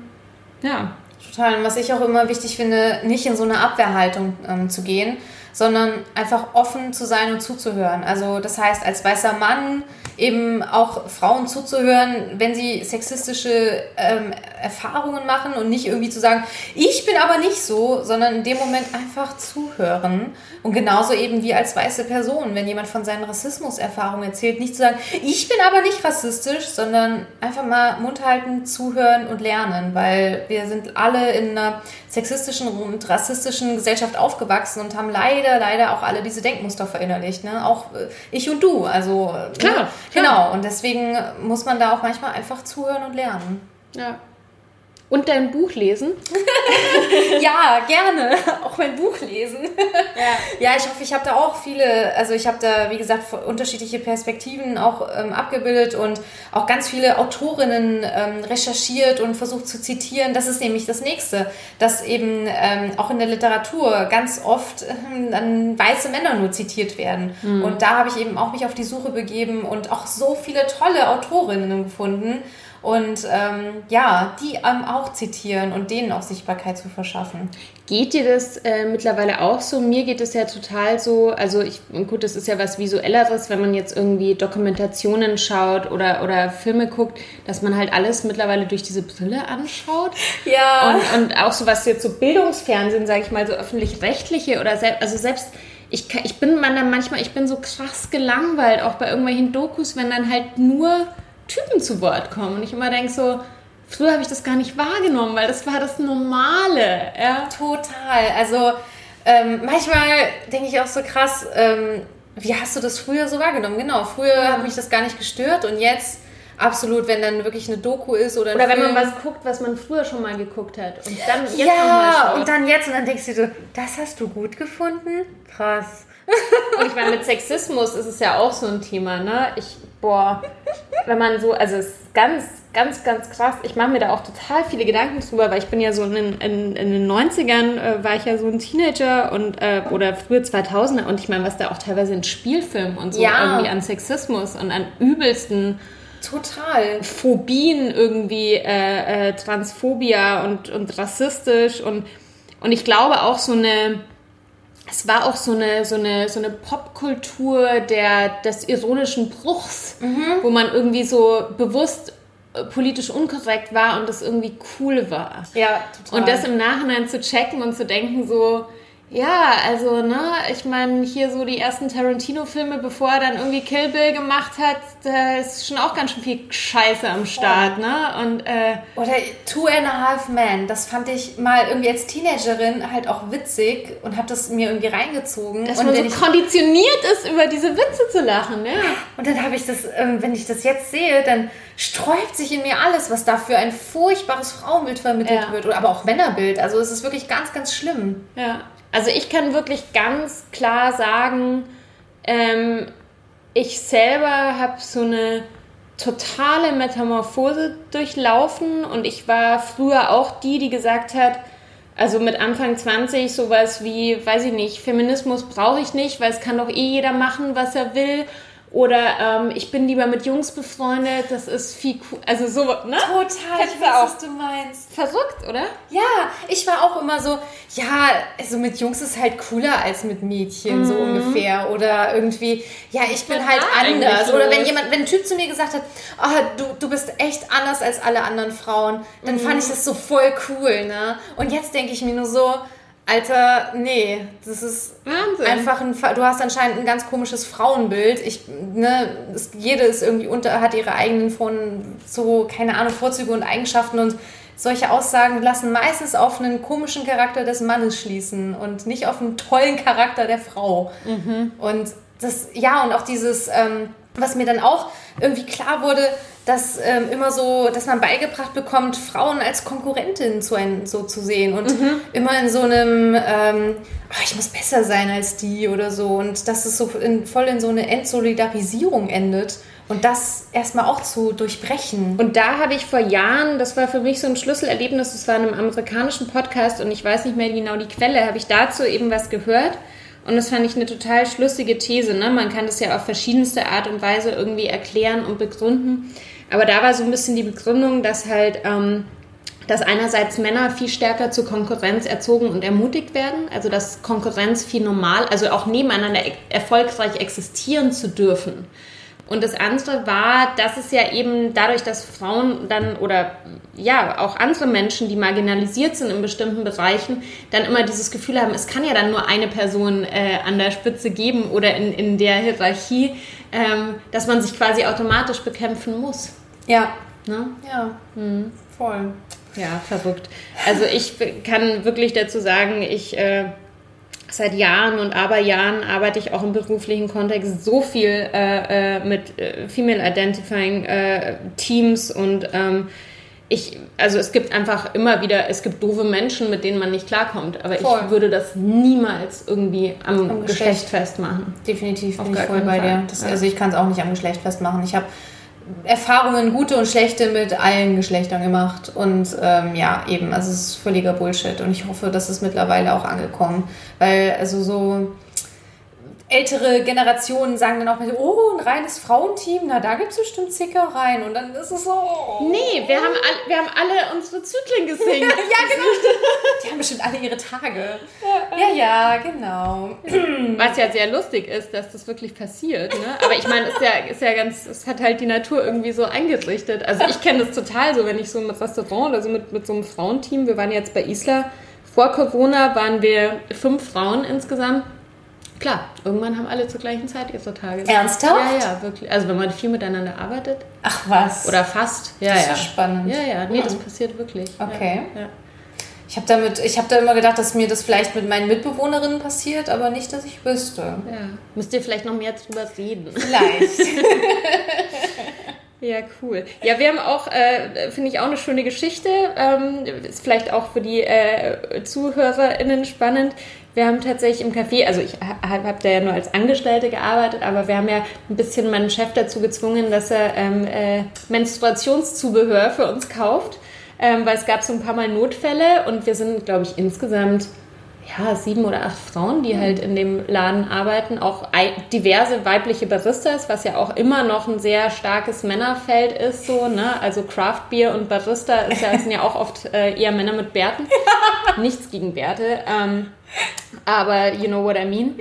ja. Total. Und was ich auch immer wichtig finde, nicht in so eine Abwehrhaltung ähm, zu gehen, sondern einfach offen zu sein und zuzuhören. Also das heißt, als weißer Mann eben auch Frauen zuzuhören, wenn sie sexistische ähm, Erfahrungen machen und nicht irgendwie zu sagen, ich bin aber nicht so, sondern in dem Moment einfach zuhören. Und genauso eben wie als weiße Person, wenn jemand von seinen Rassismuserfahrungen erzählt, nicht zu sagen, ich bin aber nicht rassistisch, sondern einfach mal Mund halten, zuhören und lernen, weil wir sind alle in einer sexistischen und rassistischen Gesellschaft aufgewachsen und haben leider, leider auch alle diese Denkmuster verinnerlicht. Ne? Auch äh, ich und du. Also, ne? klar, ne? genau. Und deswegen muss man da auch manchmal einfach zuhören und lernen. Ja. Und dein Buch lesen? <laughs> ja, gerne. Auch mein Buch lesen. Ja, ja ich hoffe, ich habe da auch viele, also ich habe da, wie gesagt, unterschiedliche Perspektiven auch ähm, abgebildet und auch ganz viele Autorinnen ähm, recherchiert und versucht zu zitieren. Das ist nämlich das Nächste, dass eben ähm, auch in der Literatur ganz oft ähm, dann weiße Männer nur zitiert werden. Mhm. Und da habe ich eben auch mich auf die Suche begeben und auch so viele tolle Autorinnen gefunden und ähm, ja, die ähm, auch zitieren und denen auch Sichtbarkeit zu verschaffen. Geht dir das äh, mittlerweile auch so? Mir geht es ja total so, also ich, gut, das ist ja was Visuelleres, wenn man jetzt irgendwie Dokumentationen schaut oder, oder Filme guckt, dass man halt alles mittlerweile durch diese Brille anschaut. Ja. Und, und auch so was jetzt so Bildungsfernsehen, sage ich mal, so öffentlich-rechtliche oder selbst, also selbst ich, ich bin man dann manchmal, ich bin so krass gelangweilt, auch bei irgendwelchen Dokus, wenn dann halt nur Typen zu Wort kommen. Und ich immer denke so, früher habe ich das gar nicht wahrgenommen, weil das war das Normale. Ja? Total. Also ähm, manchmal denke ich auch so krass, ähm, wie hast du das früher so wahrgenommen? Genau, früher ja. hat mich das gar nicht gestört und jetzt absolut, wenn dann wirklich eine Doku ist oder Oder wenn Film. man was guckt, was man früher schon mal geguckt hat und dann jetzt Ja, und dann jetzt und dann denkst du so, das hast du gut gefunden? Krass. Und ich meine, mit Sexismus ist es ja auch so ein Thema, ne? Ich, boah, wenn man so, also es ist ganz, ganz, ganz krass. Ich mache mir da auch total viele Gedanken drüber, weil ich bin ja so in, in, in den 90ern äh, war ich ja so ein Teenager und äh, oder frühe 2000er und ich meine, was da auch teilweise in Spielfilmen und so ja. irgendwie an Sexismus und an übelsten Total. Phobien irgendwie, äh, äh, Transphobia und, und rassistisch und, und ich glaube auch so eine, es war auch so eine, so eine, so eine Popkultur der, des ironischen Bruchs, mhm. wo man irgendwie so bewusst äh, politisch unkorrekt war und das irgendwie cool war. Ja, total. Und das im Nachhinein zu checken und zu denken so, ja, also, ne, ich meine, hier so die ersten Tarantino-Filme, bevor er dann irgendwie Kill Bill gemacht hat, da ist schon auch ganz schön viel Scheiße am Start, oh. ne? Und, äh, Oder Two and a Half Men, das fand ich mal irgendwie als Teenagerin halt auch witzig und hab das mir irgendwie reingezogen. Dass und man so konditioniert ist, über diese Witze zu lachen, ja. Und dann habe ich das, ähm, wenn ich das jetzt sehe, dann sträubt sich in mir alles, was da für ein furchtbares Frauenbild vermittelt ja. wird. Oder aber auch Männerbild. Also es ist wirklich ganz, ganz schlimm. Ja. Also ich kann wirklich ganz klar sagen, ähm, ich selber habe so eine totale Metamorphose durchlaufen und ich war früher auch die, die gesagt hat, also mit Anfang 20 sowas wie, weiß ich nicht, Feminismus brauche ich nicht, weil es kann doch eh jeder machen, was er will oder ähm, ich bin lieber mit Jungs befreundet, das ist viel cool. Also so, ne? Total, ich weiß, was du meinst. Verrückt, oder? Ja, ich war auch immer so, ja, also mit Jungs ist halt cooler als mit Mädchen, mhm. so ungefähr. Oder irgendwie, ja, ich bin halt anders. Oder wenn jemand, wenn ein Typ zu mir gesagt hat, oh, du, du bist echt anders als alle anderen Frauen, dann mhm. fand ich das so voll cool, ne? Und jetzt denke ich mir nur so, Alter, nee, das ist Wahnsinn. einfach ein. Du hast anscheinend ein ganz komisches Frauenbild. Ich, ne, es, jede ist irgendwie unter, hat ihre eigenen von so, keine Ahnung, Vorzüge und Eigenschaften und solche Aussagen lassen meistens auf einen komischen Charakter des Mannes schließen und nicht auf einen tollen Charakter der Frau. Mhm. Und das, ja, und auch dieses, ähm, was mir dann auch irgendwie klar wurde, dass ähm, immer so, dass man beigebracht bekommt, Frauen als Konkurrentin zu ein, so zu sehen und mhm. immer in so einem, ähm, oh, ich muss besser sein als die oder so und dass es so in, voll in so eine Entsolidarisierung endet. Und das erstmal auch zu durchbrechen. Und da habe ich vor Jahren, das war für mich so ein Schlüsselerlebnis, das war in einem amerikanischen Podcast und ich weiß nicht mehr genau die Quelle, habe ich dazu eben was gehört. Und das fand ich eine total schlüssige These. Ne? Man kann das ja auf verschiedenste Art und Weise irgendwie erklären und begründen. Aber da war so ein bisschen die Begründung, dass halt, ähm, dass einerseits Männer viel stärker zur Konkurrenz erzogen und ermutigt werden, also dass Konkurrenz viel normal, also auch nebeneinander erfolgreich existieren zu dürfen. Und das andere war, dass es ja eben dadurch, dass Frauen dann oder ja auch andere Menschen, die marginalisiert sind in bestimmten Bereichen, dann immer dieses Gefühl haben, es kann ja dann nur eine Person äh, an der Spitze geben oder in, in der Hierarchie, ähm, dass man sich quasi automatisch bekämpfen muss. Ja. Ne? Ja. Mhm. Voll. Ja, verrückt. Also ich kann wirklich dazu sagen, ich äh, seit Jahren und Aberjahren arbeite ich auch im beruflichen Kontext so viel äh, äh, mit äh, Female Identifying äh, Teams und ähm, ich, also es gibt einfach immer wieder, es gibt doofe Menschen, mit denen man nicht klarkommt, aber voll. ich würde das niemals irgendwie am, am Geschlecht. Geschlecht. festmachen. Definitiv bin ich voll bei dir. Das, ja. Also ich kann es auch nicht am Geschlecht festmachen. Ich habe Erfahrungen, gute und schlechte, mit allen Geschlechtern gemacht. Und ähm, ja, eben, also es ist völliger Bullshit. Und ich hoffe, das ist mittlerweile auch angekommen. Weil, also so ältere Generationen sagen dann auch mal, oh, ein reines Frauenteam, na, da gibt es bestimmt Zickereien. Und dann ist es so. Oh. Nee, wir haben, all, wir haben alle unsere Zyklen gesehen. <laughs> ja, genau. Die haben bestimmt alle ihre Tage. Ja, ja, genau. <clears throat> Was ja sehr lustig ist, dass das wirklich passiert. Ne? Aber ich meine, es ist ja, ist ja ganz, es hat halt die Natur irgendwie so eingerichtet. Also ich kenne das total so, wenn ich so im Restaurant oder so mit, mit so einem Frauenteam, wir waren jetzt bei Isla, vor Corona waren wir fünf Frauen insgesamt Klar, irgendwann haben alle zur gleichen Zeit ihre Tage. Ernsthaft? Ja, ja, wirklich. Also wenn man viel miteinander arbeitet. Ach was. Oder fast. Ja, das ja. ist spannend. Ja, ja. Nee, das passiert wirklich. Okay. Ja, ja. Ich habe damit, ich habe da immer gedacht, dass mir das vielleicht mit meinen Mitbewohnerinnen passiert, aber nicht, dass ich wüsste. Ja. Müsst ihr vielleicht noch mehr drüber reden. Vielleicht. <laughs> Ja, cool. Ja, wir haben auch, äh, finde ich, auch eine schöne Geschichte. Ähm, ist vielleicht auch für die äh, ZuhörerInnen spannend. Wir haben tatsächlich im Café, also ich habe hab da ja nur als Angestellte gearbeitet, aber wir haben ja ein bisschen meinen Chef dazu gezwungen, dass er ähm, äh, Menstruationszubehör für uns kauft, ähm, weil es gab so ein paar Mal Notfälle und wir sind, glaube ich, insgesamt ja, sieben oder acht Frauen, die halt in dem Laden arbeiten, auch diverse weibliche Baristas, was ja auch immer noch ein sehr starkes Männerfeld ist, so, ne? Also Craft Beer und Barista ist ja, sind ja auch oft äh, eher Männer mit Bärten. <laughs> Nichts gegen Bärte. Ähm, aber you know what I mean.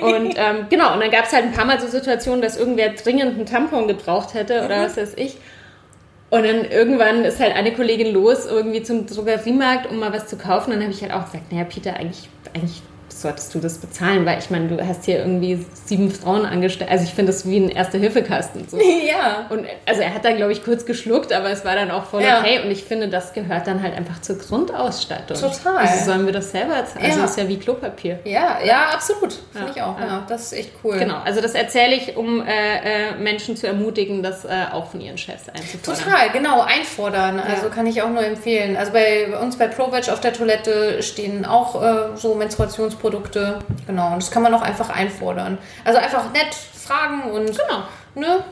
Und ähm, genau, und dann gab es halt ein paar Mal so Situationen, dass irgendwer dringend einen Tampon gebraucht hätte oder mhm. was weiß ich. Und dann irgendwann ist halt eine Kollegin los, irgendwie zum Drogeriemarkt, um mal was zu kaufen. Dann habe ich halt auch gesagt, naja, Peter, eigentlich, eigentlich solltest du das bezahlen, weil ich meine, du hast hier irgendwie sieben Frauen angestellt. Also ich finde das wie ein Erste-Hilfe-Kasten. So. <laughs> Ja. Und also er hat dann, glaube ich, kurz geschluckt, aber es war dann auch voll ja. okay. Und ich finde, das gehört dann halt einfach zur Grundausstattung. Total. Also sollen wir das selber zahlen? Also ja. ist ja wie Klopapier. Ja, ja, absolut. Finde ja. ich auch. Ja. Das ist echt cool. Genau, also das erzähle ich, um äh, äh, Menschen zu ermutigen, das äh, auch von ihren Chefs einzufordern. Total, genau, einfordern. Also kann ich auch nur empfehlen. Also bei uns bei ProVeg auf der Toilette stehen auch äh, so Menstruationsprodukte Produkte. Genau, und das kann man auch einfach einfordern. Also einfach nett fragen und genau. ne,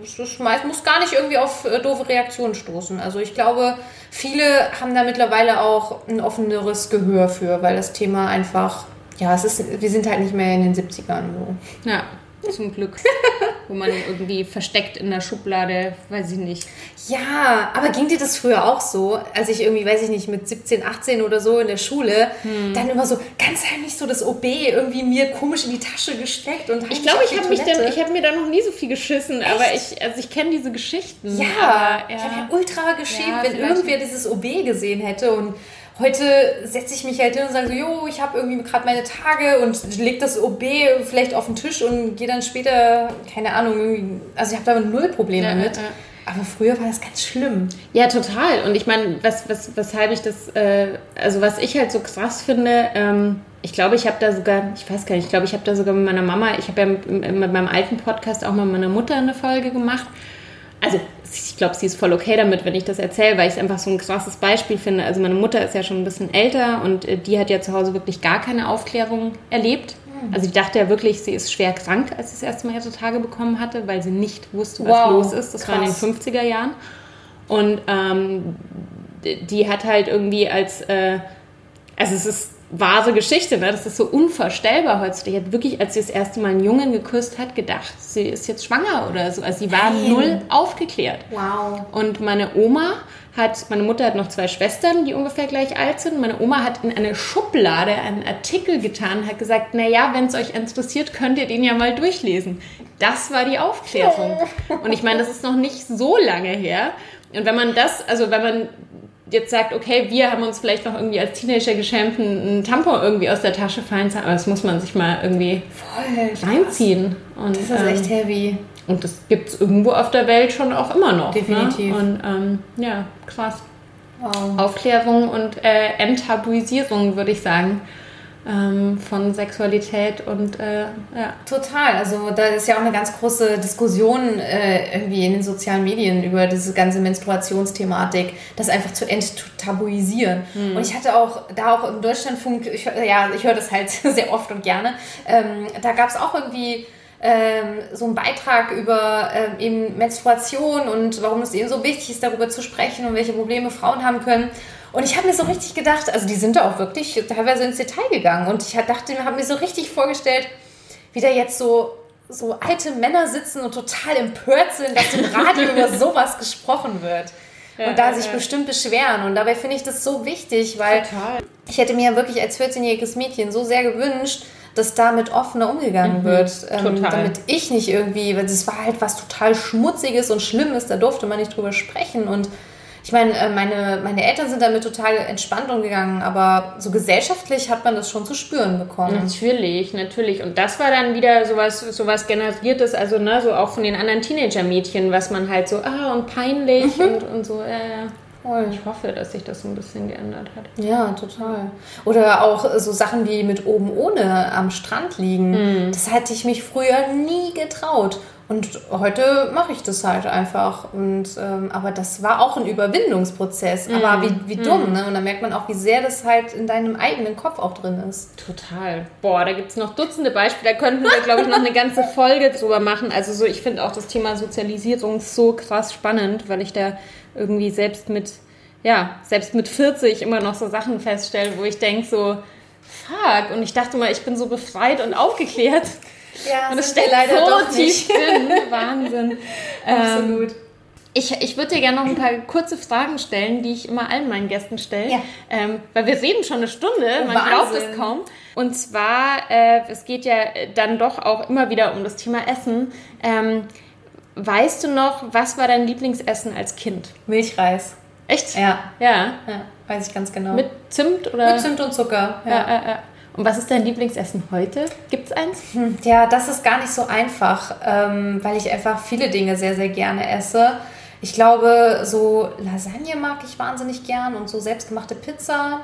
das muss gar nicht irgendwie auf äh, doofe Reaktionen stoßen. Also ich glaube, viele haben da mittlerweile auch ein offeneres Gehör für, weil das Thema einfach, ja, es ist, wir sind halt nicht mehr in den 70ern so. Ja. Zum Glück. Wo man irgendwie versteckt in der Schublade, weiß ich nicht. Ja, aber ging dir das früher auch so? Als ich irgendwie, weiß ich nicht, mit 17, 18 oder so in der Schule, hm. dann immer so ganz heimlich so das OB irgendwie mir komisch in die Tasche gesteckt und Ich glaube, ich habe mich dann, ich habe mir da noch nie so viel geschissen, Echt? aber ich, also ich kenne diese Geschichten. Ja, aber, ja. ich habe ja ultra geschämt, ja, wenn irgendwer dieses OB gesehen hätte und heute setze ich mich halt hin und sage so, jo, ich habe irgendwie gerade meine Tage und leg das OB vielleicht auf den Tisch und gehe dann später, keine Ahnung, irgendwie, also ich habe da null Probleme ja, mit. Ja, ja. Aber früher war das ganz schlimm. Ja, total. Und ich meine, was, was, weshalb ich das, äh, also was ich halt so krass finde, ähm, ich glaube, ich habe da sogar, ich weiß gar nicht, ich glaube, ich habe da sogar mit meiner Mama, ich habe ja mit, mit meinem alten Podcast auch mal mit meiner Mutter eine Folge gemacht also ich glaube, sie ist voll okay damit, wenn ich das erzähle, weil ich es einfach so ein krasses Beispiel finde. Also meine Mutter ist ja schon ein bisschen älter und äh, die hat ja zu Hause wirklich gar keine Aufklärung erlebt. Hm. Also ich dachte ja wirklich, sie ist schwer krank, als sie das erste Mal ihre Tage bekommen hatte, weil sie nicht wusste, was wow, los ist. Das krass. war in den 50er Jahren. Und ähm, die hat halt irgendwie als, äh, also es ist wahre Geschichte, ne? das ist so unvorstellbar heutzutage. Die hat wirklich, als sie das erste Mal einen Jungen geküsst hat, gedacht, sie ist jetzt schwanger oder so. Also sie war Nein. null aufgeklärt. Wow. Und meine Oma hat, meine Mutter hat noch zwei Schwestern, die ungefähr gleich alt sind. Meine Oma hat in eine Schublade einen Artikel getan, hat gesagt, naja, wenn es euch interessiert, könnt ihr den ja mal durchlesen. Das war die Aufklärung. Und ich meine, das ist noch nicht so lange her. Und wenn man das, also wenn man jetzt sagt, okay, wir haben uns vielleicht noch irgendwie als Teenager geschämt, einen Tampon irgendwie aus der Tasche fallen zu aber das muss man sich mal irgendwie Voll reinziehen. Und, das ist ähm, echt heavy. Und das gibt es irgendwo auf der Welt schon auch immer noch. Ne? Definitiv. Ne? Und ähm, ja, krass. Wow. Aufklärung und äh, Enttabuisierung, würde ich sagen ähm, von Sexualität und äh, ja. Total. Also da ist ja auch eine ganz große Diskussion äh, irgendwie in den sozialen Medien über diese ganze Menstruationsthematik, das einfach zu enttabuisieren. Mhm. Und ich hatte auch da auch im Deutschlandfunk, ich, ja, ich höre das halt <laughs> sehr oft und gerne, ähm, da gab es auch irgendwie ähm, so einen Beitrag über ähm, eben Menstruation und warum es eben so wichtig ist, darüber zu sprechen und welche Probleme Frauen haben können. Und ich habe mir so richtig gedacht, also die sind da auch wirklich teilweise ins Detail gegangen. Und ich dachte, habe mir so richtig vorgestellt, wie da jetzt so, so alte Männer sitzen und total empört sind, dass im Radio <laughs> über sowas gesprochen wird. Ja, und da sich ja. bestimmt beschweren. Und dabei finde ich das so wichtig, weil Total. ich hätte mir wirklich als 14-jähriges Mädchen so sehr gewünscht, dass damit offener umgegangen mhm, wird. Ähm, damit ich nicht irgendwie, weil es war halt was total Schmutziges und Schlimmes, da durfte man nicht drüber sprechen. Und ich meine, äh, meine, meine Eltern sind damit total entspannt umgegangen, aber so gesellschaftlich hat man das schon zu spüren bekommen. Natürlich, natürlich. Und das war dann wieder sowas, sowas generiertes, also ne, so auch von den anderen Teenager-Mädchen, was man halt so, ah, und peinlich mhm. und, und so, ja. Ich hoffe, dass sich das so ein bisschen geändert hat. Ja, total. Oder auch so Sachen wie mit oben ohne am Strand liegen. Mhm. Das hätte ich mich früher nie getraut. Und heute mache ich das halt einfach. Und, ähm, aber das war auch ein Überwindungsprozess. Mm. Aber wie, wie dumm, mm. ne? Und da merkt man auch, wie sehr das halt in deinem eigenen Kopf auch drin ist. Total. Boah, da gibt es noch Dutzende Beispiele. Da könnten wir, glaube ich, noch eine ganze Folge drüber machen. Also so, ich finde auch das Thema Sozialisierung so krass spannend, weil ich da irgendwie selbst mit, ja, selbst mit 40 immer noch so Sachen feststelle, wo ich denke so, fuck. Und ich dachte mal, ich bin so befreit und aufgeklärt. Ja, und es steckt leider so doch tief nicht. drin. Wahnsinn. <laughs> Absolut. Ähm, ich, ich würde dir gerne noch ein paar kurze Fragen stellen, die ich immer allen meinen Gästen stelle. Ja. Ähm, weil wir reden schon eine Stunde, man glaubt Wahnsinn. es kaum. Und zwar, äh, es geht ja dann doch auch immer wieder um das Thema Essen. Ähm, weißt du noch, was war dein Lieblingsessen als Kind? Milchreis. Echt? Ja, Ja. ja, weiß ich ganz genau. Mit Zimt oder? Mit Zimt und Zucker. Ja, ja, ja. Und was ist dein Lieblingsessen heute? Gibt es eins? Hm, Ja, das ist gar nicht so einfach, ähm, weil ich einfach viele Dinge sehr, sehr gerne esse. Ich glaube, so Lasagne mag ich wahnsinnig gern und so selbstgemachte Pizza.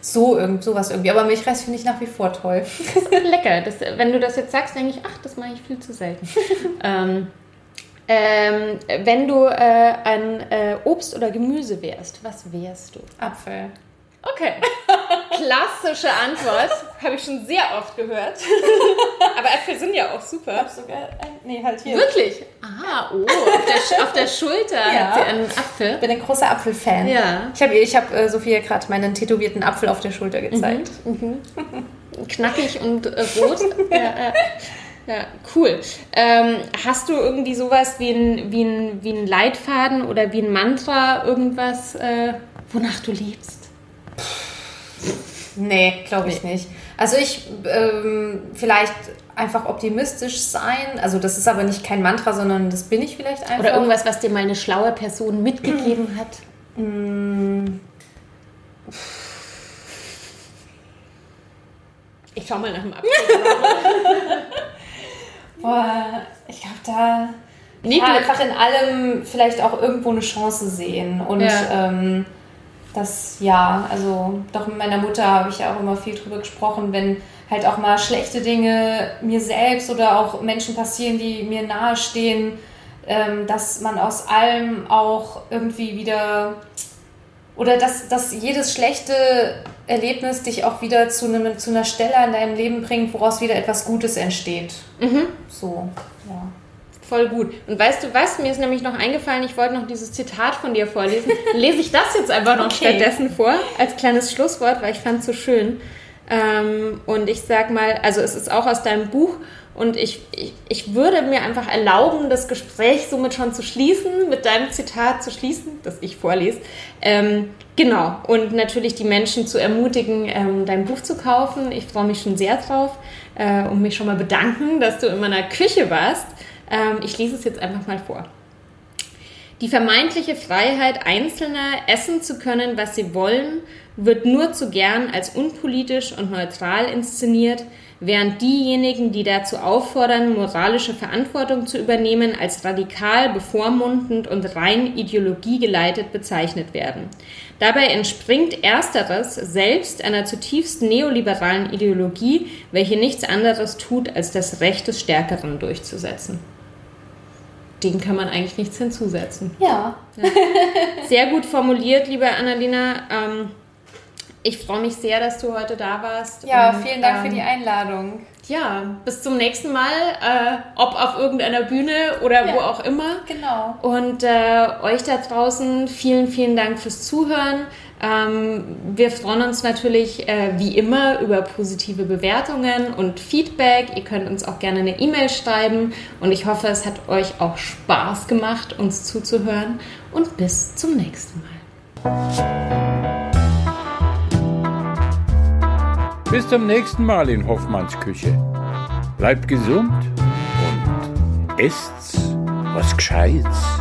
So irgend sowas irgendwie. Aber Milchreis finde ich nach wie vor toll. Lecker. Das, wenn du das jetzt sagst, denke ich, ach, das mache ich viel zu selten. <laughs> ähm, ähm, wenn du äh, ein äh, Obst oder Gemüse wärst, was wärst du? Apfel. Okay. <laughs> Klassische Antwort. Habe ich schon sehr oft gehört. <laughs> Aber Äpfel sind ja auch super. sogar ein, nee, halt hier. Wirklich? Ah, oh, auf der, auf der Schulter Ja. hat sie einen Apfel. Ich bin ein großer Apfelfan. Ja. Ich habe ich hab, äh, Sophia gerade meinen tätowierten Apfel auf der Schulter gezeigt. Knackig und äh, rot. <laughs> ja, ja. ja, cool. Ähm, hast du irgendwie sowas wie ein, wie, ein, wie ein Leitfaden oder wie ein Mantra, irgendwas, äh, wonach du lebst? Nee, glaube ich nicht. Also ich ähm, vielleicht einfach optimistisch sein. Also das ist aber nicht kein Mantra, sondern das bin ich vielleicht einfach. Oder irgendwas, was dir mal eine schlaue Person mitgegeben <clears throat> hat? Ich schau mal nach dem Apfel. <laughs> Boah, ich glaube da Nee, ja, einfach in allem vielleicht auch irgendwo eine Chance sehen. Und Ja. ähm, das, ja, also doch mit meiner Mutter habe ich ja auch immer viel drüber gesprochen, wenn halt auch mal schlechte Dinge mir selbst oder auch Menschen passieren, die mir nahestehen, ähm, dass man aus allem auch irgendwie wieder oder dass, dass jedes schlechte Erlebnis dich auch wieder zu, einem, zu einer Stelle in deinem Leben bringt, woraus wieder etwas Gutes entsteht. So, ja. Voll gut. Und weißt du was? Mir ist nämlich noch eingefallen, ich wollte noch dieses Zitat von dir vorlesen. <laughs> Lese ich das jetzt einfach noch Okay. stattdessen vor, als kleines Schlusswort, weil ich fand es so schön. Ähm, und ich sag mal, also es ist auch aus deinem Buch und ich, ich, ich würde mir einfach erlauben, das Gespräch somit schon zu schließen, mit deinem Zitat zu schließen, das ich vorlese. Ähm, genau. Und natürlich die Menschen zu ermutigen, ähm, dein Buch zu kaufen. Ich freue mich schon sehr drauf äh, und mich schon mal bedanken, dass du in meiner Küche warst. Ähm, ich lese es jetzt einfach mal vor. Die vermeintliche Freiheit Einzelner, essen zu können, was sie wollen, wird nur zu gern als unpolitisch und neutral inszeniert, während diejenigen, die dazu auffordern, moralische Verantwortung zu übernehmen, als radikal, bevormundend und rein ideologiegeleitet bezeichnet werden. Dabei entspringt ersteres selbst einer zutiefst neoliberalen Ideologie, welche nichts anderes tut, als das Recht des Stärkeren durchzusetzen. Dem kann man eigentlich nichts hinzusetzen. Ja, Sehr gut formuliert, liebe Annalena. Ähm, ich freue mich sehr, dass du heute da warst. ja Und, vielen Dank ähm, für die Einladung. Ja, bis zum nächsten Mal, äh, ob auf irgendeiner Bühne oder Ja. wo auch immer. Genau. Und äh, euch da draußen vielen, vielen Dank fürs Zuhören. Ähm, wir freuen uns natürlich äh, wie immer über positive Bewertungen und Feedback. Ihr könnt uns auch gerne eine E-Mail schreiben und ich hoffe, es hat euch auch Spaß gemacht, uns zuzuhören. Und bis zum nächsten Mal. Bis zum nächsten Mal in Hoffmanns Küche. Bleibt gesund und esst was Gescheites.